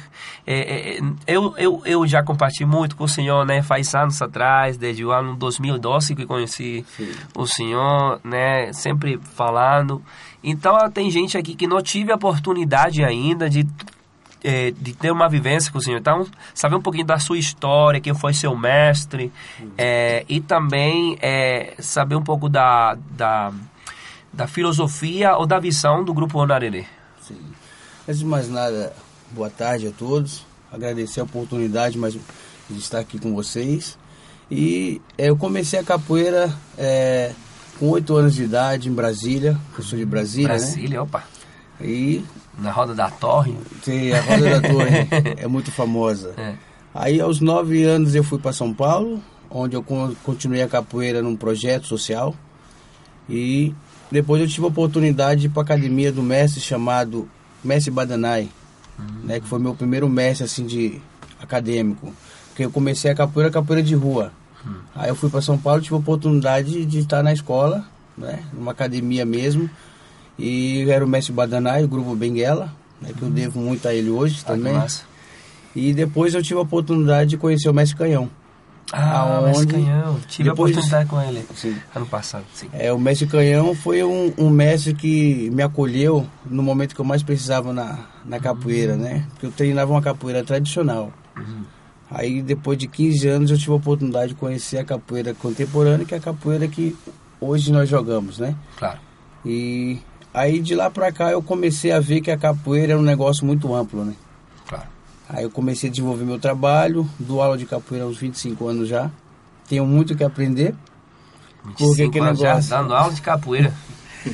S2: é, é, eu, eu, eu já compartilhei muito com o senhor, né? Faz anos atrás, desde o ano 2012 que conheci o senhor, né? Sempre falando. Então, tem gente aqui que não tive a oportunidade ainda de é, de ter uma vivência com o senhor. Então, saber um pouquinho da sua história, quem foi seu mestre, é, e também é, saber um pouco da, da, da filosofia ou da visão do Grupo Onarerê.
S6: Sim. Antes de mais nada, boa tarde a todos. Agradecer a oportunidade mais de estar aqui com vocês. E é, eu comecei a capoeira é, com oito anos de idade em Brasília. Eu sou de Brasília,
S2: Brasília, opa,
S6: né? E
S2: na roda da torre.
S6: tem a Roda da Torre é muito famosa.
S2: É.
S6: Aí aos nove anos eu fui para São Paulo, onde eu con- continuei a capoeira num projeto social. E depois eu tive a oportunidade de ir para a academia do mestre chamado Mestre Badanai, né, que foi meu primeiro mestre assim de acadêmico. Porque eu comecei a capoeira, capoeira de rua. Aí eu fui para São Paulo, tive a oportunidade de estar na escola, né, numa academia mesmo. E era o mestre Badanai, o grupo Benguela, né, que eu devo muito a ele hoje
S2: Ah,
S6: também. E depois eu tive a oportunidade de conhecer o mestre Canhão.
S2: Ah,
S6: Aonde-
S2: Mestre Canhão. Tive
S6: Depois-
S2: a oportunidade com ele
S6: Sim.
S2: ano passado. Sim.
S6: É, o mestre Canhão foi um, um mestre que me acolheu no momento que eu mais precisava na, na capoeira, né? Porque eu treinava uma capoeira tradicional. Aí depois de 15 anos eu tive a oportunidade de conhecer a capoeira contemporânea, que é a capoeira que hoje nós jogamos, né?
S2: Claro.
S6: E aí de lá pra cá eu comecei a ver que a capoeira era um negócio muito amplo, né?
S2: Claro.
S6: Aí eu comecei a desenvolver meu trabalho, dou aula de capoeira há uns 25 anos já. Tenho muito o que aprender.
S2: 25
S6: que
S2: anos já
S6: negócio?
S2: dando aula de capoeira.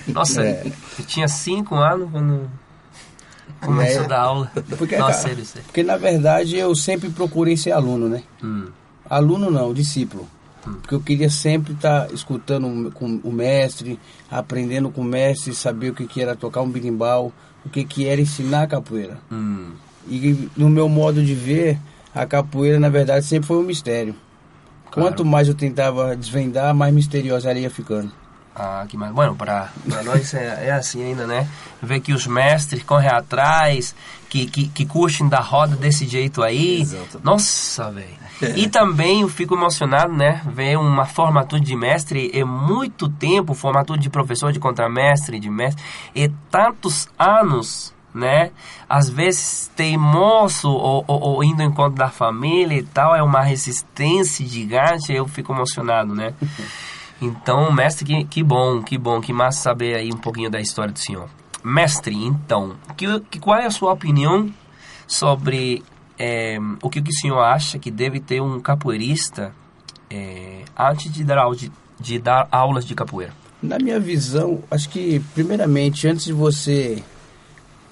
S2: Nossa,
S6: É.
S2: eu tinha 5 anos quando começou
S6: É.
S2: a dar aula.
S6: Porque,
S2: Nossa,
S6: cara,
S2: sério.
S6: porque na verdade eu sempre procurei ser aluno, né?
S2: Hum,
S6: Aluno não, discípulo. Porque eu queria sempre estar escutando o- com o mestre, aprendendo com o mestre, saber o que, que era tocar um birimbau, o que, que era ensinar a capoeira.
S2: hum.
S6: E no meu modo de ver, a capoeira na verdade sempre foi um mistério.
S2: Claro.
S6: Quanto mais eu tentava desvendar, mais misteriosa ela ia ficando.
S2: Ah, que mais. Bueno, para nós é, é assim ainda, né? Ver que os mestres correm atrás, que, que, que curtem da roda desse jeito aí. Nossa, velho. E também eu fico emocionado, né? Ver uma formatura de mestre é muito tempo, formatura de professor, de contramestre, de mestre, e tantos anos, né? Às vezes teimoso ou, ou, ou indo ao encontro da família e tal, é uma resistência gigante, eu fico emocionado, né? Então, mestre, que, que bom, que bom, que massa saber aí um pouquinho da história do senhor. Mestre, então, que, que, qual é a sua opinião sobre eh, o que, que o senhor acha que deve ter um capoeirista eh, antes de dar, aula de, de dar aulas de capoeira?
S6: Na minha visão, acho que primeiramente, antes de você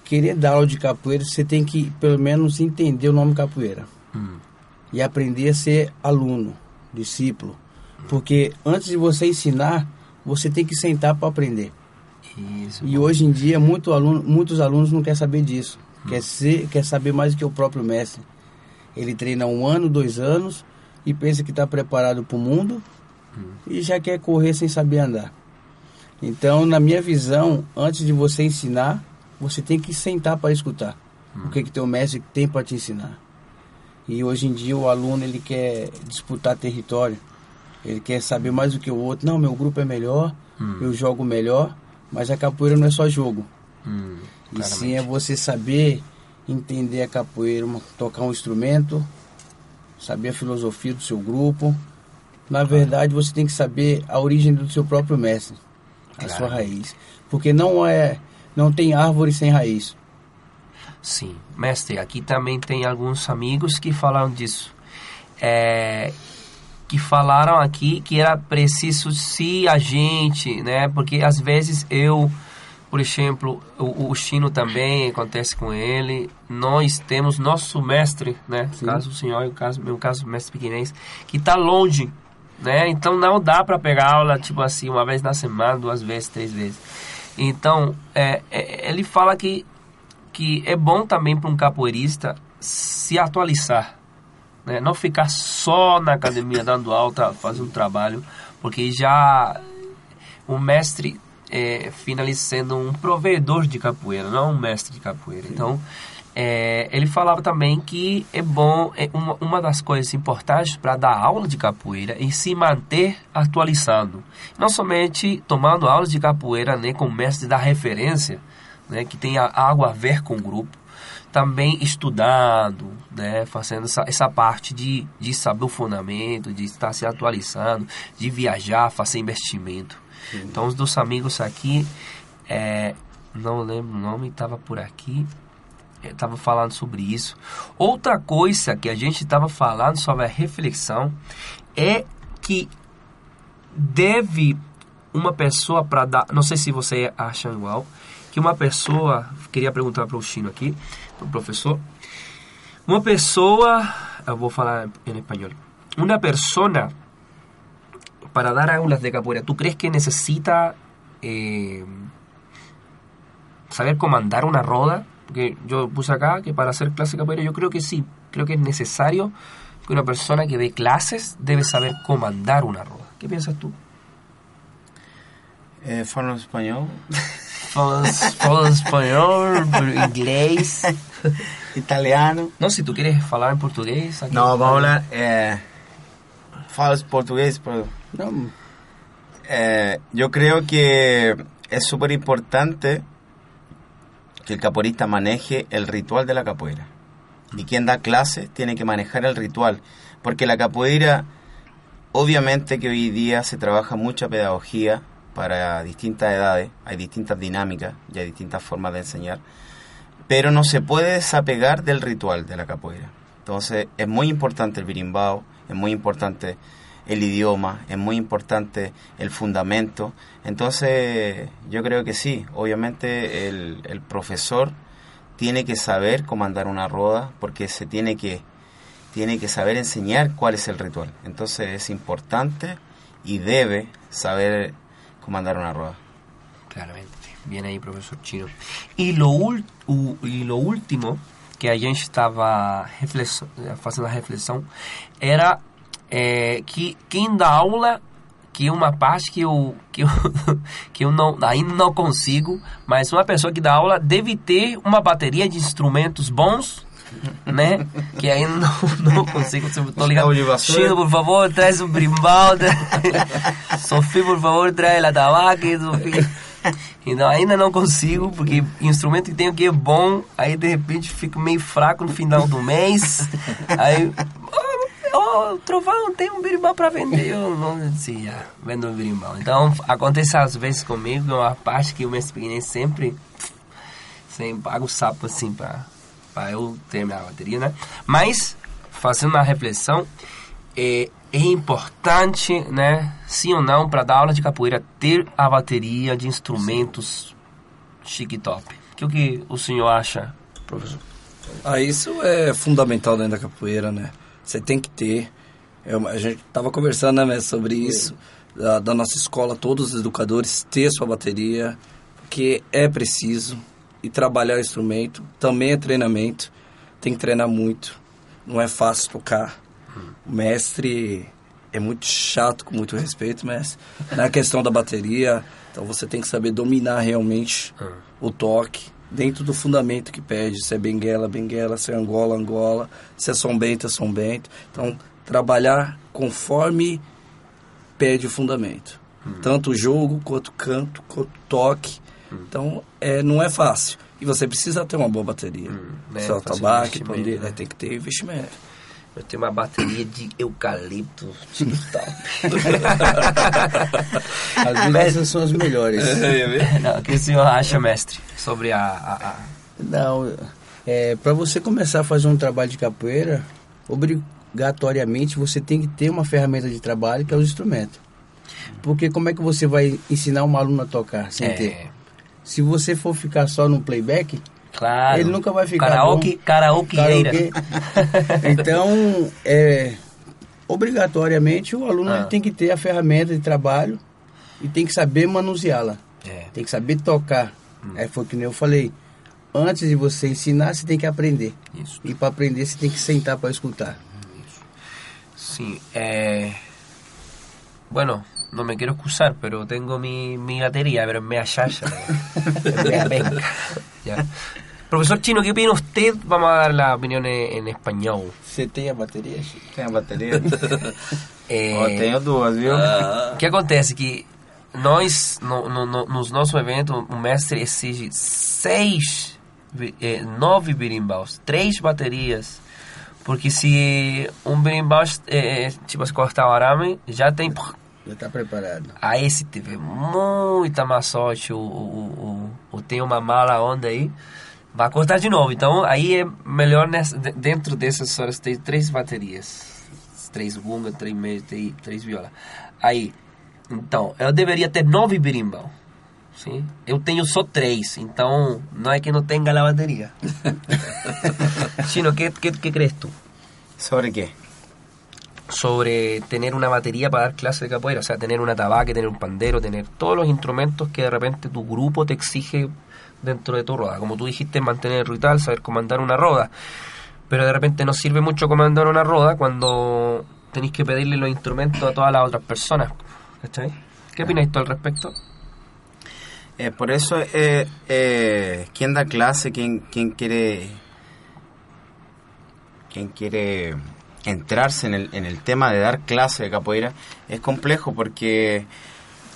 S6: querer dar aula de capoeira, você tem que pelo menos entender o nome capoeira. E aprender a ser aluno, discípulo. Porque antes de você ensinar, você tem que sentar para aprender.
S2: Isso.
S6: E hoje em dia, muito aluno, muitos alunos não querem saber disso. Quer, ser, quer saber mais do que o próprio mestre. Ele treina um ano, dois anos e pensa que está preparado para o mundo e já quer correr sem saber andar. Então, na minha visão, antes de você ensinar, você tem que sentar para escutar o que que teu mestre tem para te ensinar. E hoje em dia o aluno ele quer disputar território, ele quer saber mais do que o outro. Não, meu grupo é melhor, eu jogo melhor, mas a capoeira não é só jogo.
S2: Hum,
S6: E sim é você saber entender a capoeira, tocar um instrumento saber a filosofia do seu grupo. Na verdade, você tem que saber a origem do seu próprio mestre, a
S2: Claro.
S6: sua raiz. Porque não é, não tem árvore sem raiz.
S2: Sim, mestre, aqui também tem alguns amigos que falaram disso. É, que falaram aqui que era preciso se a gente, né? Porque às vezes eu, por exemplo, o, o Chino também acontece com ele. Nós temos nosso mestre, né?
S6: Sim.
S2: Caso o senhor, no caso, meu caso, o mestre pequenês, que está longe, né? Então não dá para pegar aula tipo assim uma vez na semana, duas vezes, três vezes. Então, é, é, ele fala que que é bom também para um capoeirista se atualizar, né? não ficar só na academia dando alta, fazendo trabalho, porque já o mestre é, finaliza sendo um provedor de capoeira, não um mestre de capoeira. Então, é, ele falava também que é bom, é uma, uma das coisas importantes para dar aula de capoeira é se manter atualizado. Não somente tomando aulas de capoeira né, com o mestre da referência, né, que tem a- algo a ver com o grupo, também estudando, né, fazendo essa, essa parte de, de saber o fundamento, de estar se atualizando, de viajar, fazer investimento. Então, os dos amigos aqui, é, não lembro o nome, estava por aqui, estava falando sobre isso. Outra coisa que a gente estava falando sobre a reflexão é que deve uma pessoa para dar, não sei se você acha igual, que uma pessoa, queria perguntar para o Chino aqui, para o professor, uma pessoa, eu vou falar em espanhol, uma persona para dar aulas de capoeira, ¿tú crees que necesita eh, saber comandar una roda? Porque yo puse acá que para hacer clase de capoeira yo creo que sí, creo que es necesario que una persona que dé clases debe saber comandar una roda. ¿Qué piensas tú?
S4: Eh, fala no
S2: fala espanhol, inglês.
S4: Italiano.
S2: No, si tú quieres hablar en portugués. aquí-
S4: Não, vamos lá. É, falas português, pero
S6: Não,
S4: Eh, yo creo que es súper importante que el capoeirista maneje el ritual de la capoeira. Y quien da clases tiene que manejar el ritual. Porque la capoeira, obviamente que hoy día se trabaja mucha pedagogía para distintas edades, hay distintas dinámicas y hay distintas formas de enseñar, pero no se puede desapegar del ritual de la capoeira. Entonces es muy importante el birimbao, es muy importante el idioma, es muy importante el fundamento. Entonces yo creo que sí, obviamente el, el profesor tiene que saber comandar una roda porque se tiene que, tiene que saber enseñar cuál es el ritual. Entonces es importante y debe saber comandar una rueda.
S2: Claramente. Bien ahí, profesor Chino. E lo, e lo último que a gente estava fazendo a reflexão era é, que quem dá aula, que é uma parte que eu, que eu, que eu não, ainda não consigo, mas uma pessoa que dá aula deve ter uma bateria de instrumentos bons, né? Que ainda não, não consigo. Eu tô ligado. Chino, por favor, traz um brimbal. Sofia, por favor, traz a tabaca. Então ainda não consigo, porque instrumento que tenho que é bom, aí de repente fico meio fraco no final do mês. Aí, oh, Trovão, tem um berimbau pra vender. Eu não disse, já, vendo um berimbau. Então acontece às vezes comigo, é uma parte que o mestre pequenininho sempre, sempre paga o sapo assim pra, eu ter minha bateria, né? Mas, fazendo uma reflexão, é, é importante, né, sim ou não, para dar aula de capoeira, ter a bateria de instrumentos chique-top. O que, o que o senhor acha, professor?
S5: Ah, isso é fundamental dentro da capoeira, né? Você tem que ter. É uma- a gente tava conversando, né, sobre isso, da, da nossa escola, todos os educadores ter sua bateria, porque é preciso. E trabalhar o instrumento também é treinamento, tem que treinar muito. Não é fácil tocar. O mestre é muito chato, com muito respeito, mas na questão da bateria, então você tem que saber dominar realmente o toque dentro do fundamento que pede, se é benguela, benguela, se é angola, angola, se é sombento, é sombento. Então, trabalhar conforme pede o fundamento. Tanto o jogo, quanto canto, quanto o toque. Então, é, não é fácil. E você precisa ter uma boa bateria.
S2: né,
S5: Seu
S2: fazer
S5: tabaco, pandeiro,
S2: né?
S5: é, tem que ter investimento.
S2: Eu tenho uma bateria de eucalipto tip-top.
S6: As vezes são as melhores.
S2: Não, o que o senhor acha, mestre, sobre a... a- a-
S6: Não, é, para você começar a fazer um trabalho de capoeira, obrigatoriamente você tem que ter uma ferramenta de trabalho que é os instrumentos. Porque como é que você vai ensinar um aluno a tocar sem
S2: É,
S6: ter? Se você for ficar só no playback,
S2: claro.
S6: ele nunca vai ficar
S2: Karaoke,
S6: bom. Karaokê. Então, é, obrigatoriamente o aluno
S2: Ah.
S6: tem que ter a ferramenta de trabalho e tem que saber manuseá-la.
S2: É.
S6: Tem que saber tocar. É, foi que nem eu falei. Antes de você ensinar, você tem que aprender.
S2: Isso.
S6: E para aprender, você tem que sentar para escutar.
S2: Sí, eh, bueno, no me quiero excusar, pero tengo mi, mi batería, pero es media chaya, es media penca, ¿ya? Profesor Chino, ¿qué opina usted? Vamos a dar la opinión en, en español.
S6: Você tem a bateria? Chico?
S4: Tem a bateria?
S2: Eh,
S4: Ó, tenho duas, viu?
S2: O que acontece que nós, no, no, no, nos nossos eventos, o mestre exige seis, eh, nove birimbaus, três baterias. Porque se um berimbau, eh, tipo, se cortar o arame, já tem...
S6: Já está preparado.
S2: Aí se tiver muita má sorte, o, o, o, o tem uma mala onda aí, vai cortar de novo. Então aí é melhor nessa, de- dentro dessas horas ter três baterias. Três gunga, três meia, três, três viola. Aí, então, eu deveria ter nove berimbau. Sim? Eu tenho só três, então não é que não tenha a bateria. Chino, que, que, que crees tu?
S4: Sobre quê?
S2: sobre tener una batería para dar clases de capoeira, o sea, tener una tabaque, tener un pandero, tener todos los instrumentos que de repente tu grupo te exige dentro de tu roda. Como tú dijiste, mantener el ritual, saber comandar una roda. Pero de repente no sirve mucho comandar una roda cuando tenéis que pedirle los instrumentos a todas las otras personas. ¿Cachai? ¿Qué opináis tú al respecto?
S4: Eh, por eso, eh, eh, ¿quién da clase? ¿Quién, quién quiere quién quiere entrarse en el, en el tema de dar clase de capoeira? Es complejo porque,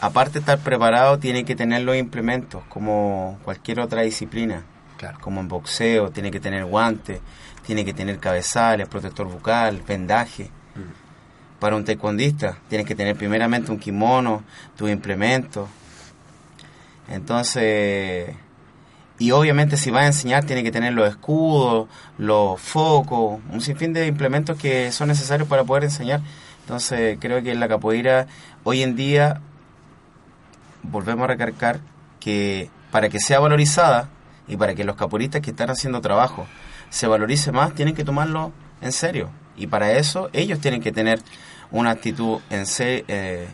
S4: aparte de estar preparado, tiene que tener los implementos, como cualquier otra disciplina.
S2: Claro.
S4: Como en boxeo, tiene que tener guantes, tiene que tener cabezales, protector bucal, vendaje. Para un taekwondista, tienes que tener primeramente un kimono, tus implementos. Entonces, y obviamente si va a enseñar tiene que tener los escudos, los focos, un sinfín de implementos que son necesarios para poder enseñar. Entonces, creo que la capoeira hoy en día, volvemos a recargar que para que sea valorizada y para que los capoeiristas que están haciendo trabajo se valorice más, tienen que tomarlo en serio. Y para eso ellos tienen que tener una actitud en se- eh,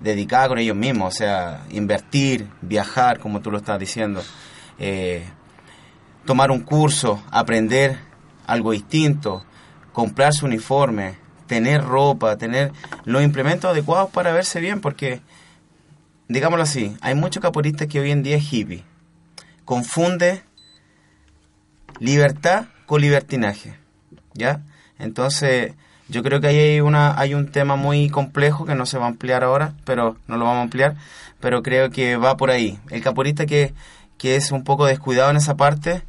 S4: dedicada con ellos mismos, o sea, invertir, viajar, como tú lo estás diciendo, eh, tomar un curso, aprender algo distinto, comprar su uniforme, tener ropa, tener los implementos adecuados para verse bien, porque, digámoslo así, hay muchos capoeiristas que hoy en día es hippie. Confunde libertad con libertinaje, ¿ya? Entonces, yo creo que ahí hay, una, hay un tema muy complejo que no se va a ampliar ahora, pero no lo vamos a ampliar, pero creo que va por ahí. El caporista que, que es un poco descuidado en esa parte,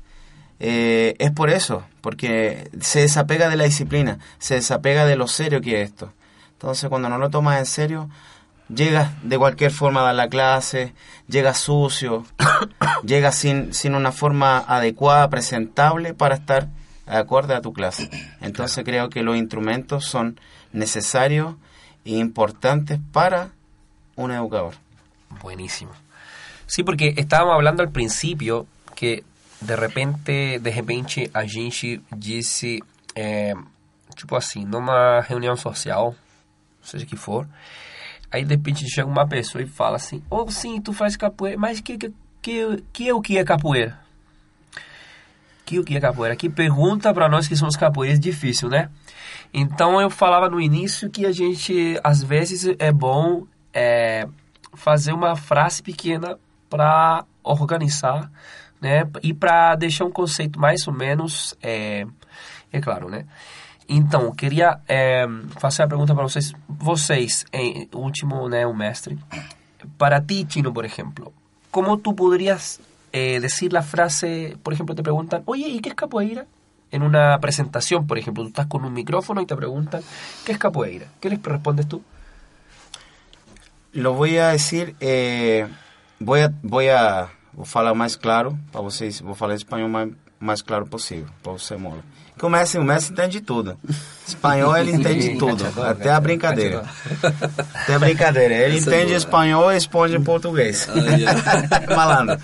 S4: eh, es por eso, porque se desapega de la disciplina, se desapega de lo serio que es esto. Entonces, cuando no lo tomas en serio, llegas de cualquier forma a dar la clase, llegas sucio, llegas sin, sin una forma adecuada, presentable para estar acorde a tu clase. Entonces creo que los instrumentos son necesarios e importantes para un educador.
S2: Buenísimo. Sí, porque estábamos hablando al principio que de repente, de repente, a gente disse, é, tipo assim, numa reunião social, seja que for, aí de repente chega uma pessoa e fala assim, oh sim, tu faz capoeira, mas que, que, que, que é o que é capoeira? Que o que é capoeira? Que pergunta para nós que somos capoeiras difícil, né? Então eu falava no início que a gente, às vezes, é bom é, fazer uma frase pequena para organizar, né? E para deixar um conceito mais ou menos, é, é claro, né? Então, eu queria é, fazer a pergunta para vocês. Vocês, em último, né, o mestre. Para ti, Tino, por exemplo, como tu poderias eh, decir la frase, por ejemplo, te preguntan, oye, ¿y qué es capoeira? en una presentación, por ejemplo, tú estás con un micrófono y te preguntan, ¿qué es capoeira? ¿Qué les respondes tú?
S4: Lo voy a decir, eh, voy a, voy a falar mais claro para vocês, vou falar espanhol mais, mais claro possível, para você, Mola. Que o Messi, o Messi entende tudo. Espanhol ele entende tudo, até a brincadeira. Até a brincadeira. Ele entende espanhol e responde em português.
S5: Ah,
S4: Malandro.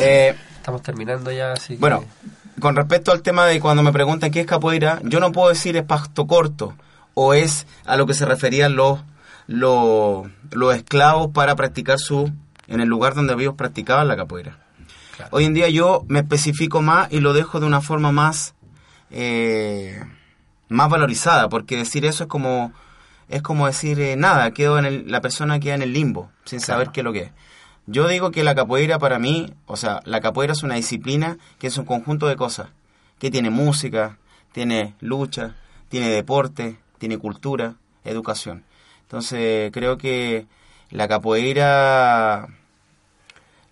S4: Eh,
S2: Estamos terminando ya, así que...
S4: Bueno, con respecto al tema de cuando me preguntan qué es capoeira, yo no puedo decir es pasto corto o es a lo que se referían los, los, los esclavos para practicar su en el lugar donde ellos practicaban la capoeira.
S2: Claro.
S4: Hoy en día yo me especifico más y lo dejo de una forma más eh, más valorizada, porque decir eso es como es como decir eh, nada, quedo en el- la persona queda en el limbo sin saber qué es lo que es. Yo digo que la capoeira para mí, o sea, la capoeira es una disciplina que es un conjunto de cosas, que tiene música, tiene lucha, tiene deporte, tiene cultura, educación. Entonces creo que la capoeira,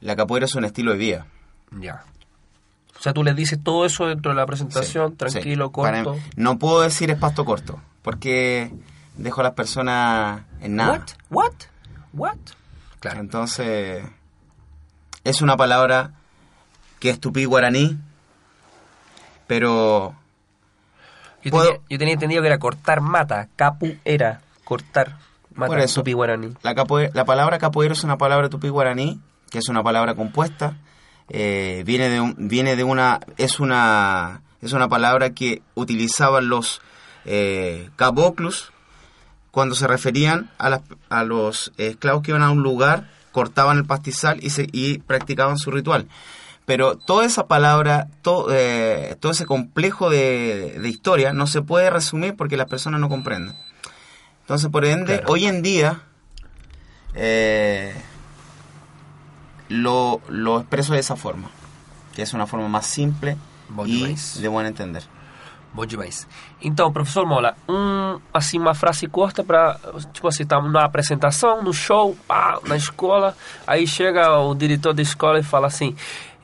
S4: la capoeira es un estilo de vida.
S2: Ya. O sea, tú les dices todo eso dentro de la presentación,
S4: Sí,
S2: tranquilo,
S4: sí. Para-
S2: corto.
S4: no puedo decir es pasto corto, porque dejo a las personas en nada.
S2: What? What? What? Claro.
S4: Entonces, es una palabra que es tupí guaraní, pero
S2: Yo,
S4: Puedo-
S2: tenía, yo tenía entendido que era cortar mata, capu era cortar mata,
S4: Por eso.
S2: tupi guaraní.
S4: la, capoe- la palabra capoeira es una palabra tupí guaraní, que es una palabra compuesta, eh, viene de un- viene de una es una es una palabra que utilizaban los eh, caboclos cuando se referían a, las- a los esclavos que iban a un lugar, cortaban el pastizal y, se, y practicaban su ritual. Pero toda esa palabra, to- eh, todo ese complejo de, de historia no se puede resumir porque las personas no comprenden. Entonces, por ende,
S2: Claro.
S4: hoy en día eh, lo, lo expreso de esa forma, que es una forma más simple y de buen entender.
S2: Bom demais. Então, professor Mola, um, assim, uma frase curta para tipo assim, tá numa apresentação, no show, pá, na escola, aí chega o diretor da escola e fala assim,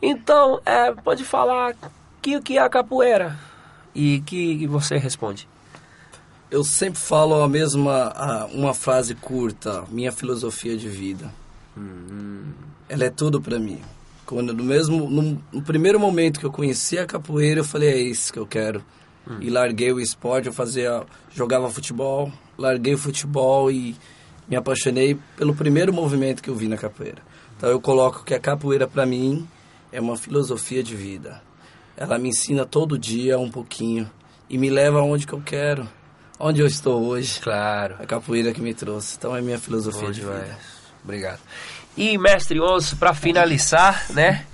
S2: então, é, pode falar que o que é a capoeira? E que, você responde?
S5: Eu sempre falo a mesma, a- uma frase curta, minha filosofia de vida. Ela é tudo pra mim. Quando no mesmo, no, no primeiro momento que eu conheci a capoeira, eu falei é isso que eu quero. E larguei o esporte, eu fazia, jogava futebol, larguei o futebol e me apaixonei pelo primeiro movimento que eu vi na capoeira. Então eu coloco que a capoeira pra mim é uma filosofia de vida. Ela me ensina todo dia um pouquinho e me leva aonde que eu quero, onde eu estou hoje.
S2: Claro.
S5: A capoeira que me trouxe. Então é minha filosofia
S2: Bom
S5: de
S2: demais.
S5: vida.
S2: Obrigado. E, mestre Osso, para finalizar, né?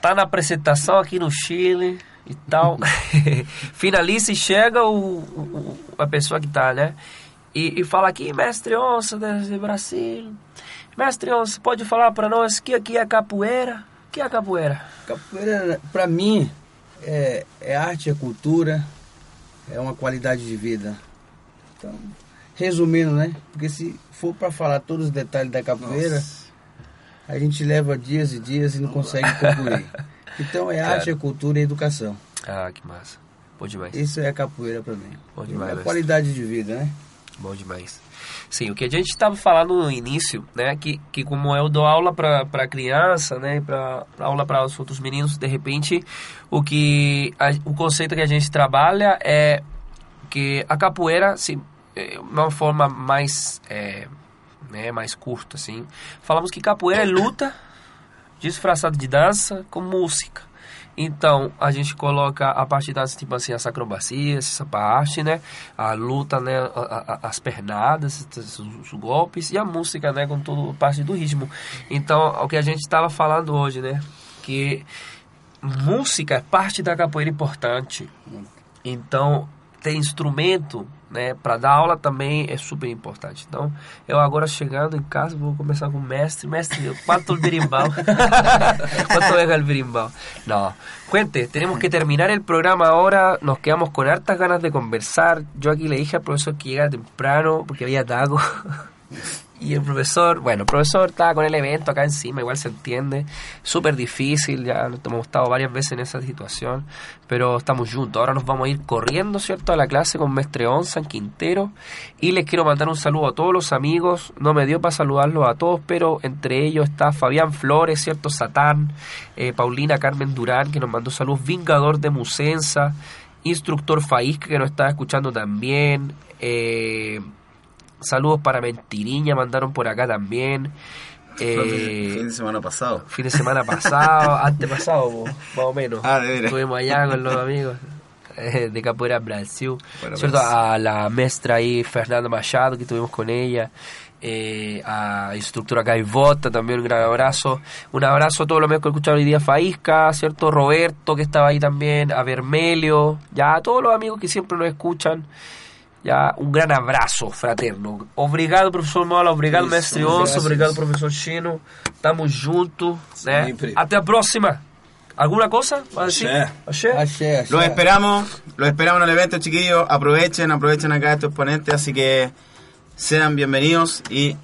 S2: Tá na apresentação aqui no Chile e tal. Finaliza e chega o, o- a pessoa que tá, né? E, e fala aqui, mestre Onça, desde Brasil. Mestre Onça, pode falar para nós que aqui é capoeira? O que é capoeira?
S6: Capoeira, pra mim, é, é arte, é cultura, é uma qualidade de vida. Então, resumindo, né? Porque se for pra falar todos os detalhes da capoeira, a gente leva dias e dias e não consegue concluir. Então, é arte, é cultura e educação.
S2: Ah, que massa. Bom demais.
S6: Isso é a capoeira pra mim.
S2: Bom demais,
S6: é
S2: mestre.
S6: qualidade de vida, né?
S2: Bom demais. Sim, o que a gente estava falando no início, né, que, que como eu dou aula para criança, né, para aula para os outros meninos, de repente, o que a- o conceito que a gente trabalha é que a capoeira, assim, é uma forma mais, é, né, mais curta, assim, falamos que capoeira é luta disfarçada de dança com música. Então, a gente coloca a parte das, tipo assim, as acrobacias, essa parte, né? A luta, né? A- a- as pernadas, os, os golpes e a música, né? Com toda parte do ritmo. Então, o que a gente estava falando hoje, né? Que música é parte da capoeira importante. Então, ter instrumento, né, para dar aula também é super importante. Então, eu agora chegando em casa, vou começar com o mestre. Mestre, ¿cuánto el berimbau? ¿Cuánto es el berimbau? No. Cuente, tenemos que terminar el programa ahora. Nos quedamos con hartas ganas de conversar. Yo aquí le dije al profesor que llegara temprano porque había taco. Y el profesor, bueno, el profesor estaba con el evento acá encima, igual se entiende. Súper difícil, ya hemos estado varias veces en esa situación, pero estamos juntos. Ahora nos vamos a ir corriendo, ¿cierto?, a la clase con Mestre Onza en Quintero. Y les quiero mandar un saludo a todos los amigos. No me dio para saludarlos a todos, pero entre ellos está Fabián Flores, ¿cierto?, Satán, eh, Paulina Carmen Durán, que nos mandó saludos, Vingador de Musensa, Instructor Faísca, que nos está escuchando también. Eh, Saludos para Mentiriña, mandaron por acá también. Eh,
S4: fin de semana pasado.
S2: Fin de semana pasado, antepasado, po, más o menos.
S4: Ah, de veras.
S2: Estuvimos allá con los amigos eh, de Capoeira Brasil.
S4: Bueno,
S2: ¿Cierto?
S4: pues.
S2: A la maestra ahí, Fernanda Machado, que estuvimos con ella. Eh, a instructora Gaivota, también un gran abrazo. Un abrazo a todos los amigos que escucharon hoy día Faísca, ¿cierto? Roberto, que estaba ahí también. A Vermelio, ya a todos los amigos que siempre nos escuchan. Ya, un gran abraço fraterno. Obrigado, professor Mola. Obrigado,
S5: Isso,
S2: mestre Onça. Obrigado, professor Chino. Tamo junto. Né?
S5: Sempre.
S2: Até a próxima. ¿Alguna cosa? ¿Va a decir?
S5: Axé.
S2: Axé.
S6: Axé, axé.
S4: Los esperamos, los esperamos en el evento, chiquillos. Aprovechen, aprovechen acá estos ponentes, así que sean bienvenidos y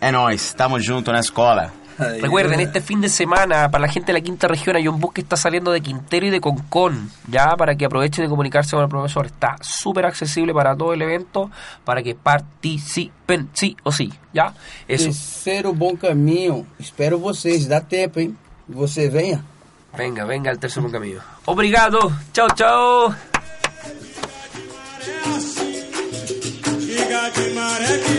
S4: é nóis, estamos juntos na escola.
S2: Recuerden, este fin de semana, para la gente de la quinta región, hay un bus que está saliendo de Quintero y de Concón, ya, para que aprovechen de comunicarse con el profesor. Está súper accesible para todo el evento, para que participen, sí o sí, ya. Eso.
S6: Terceiro bom caminho. Espero vocês. Dá tempo, hein? Você venha.
S2: Venga, venga el tercer buen camino. Obrigado. Chao, chao.
S7: Diga que maré que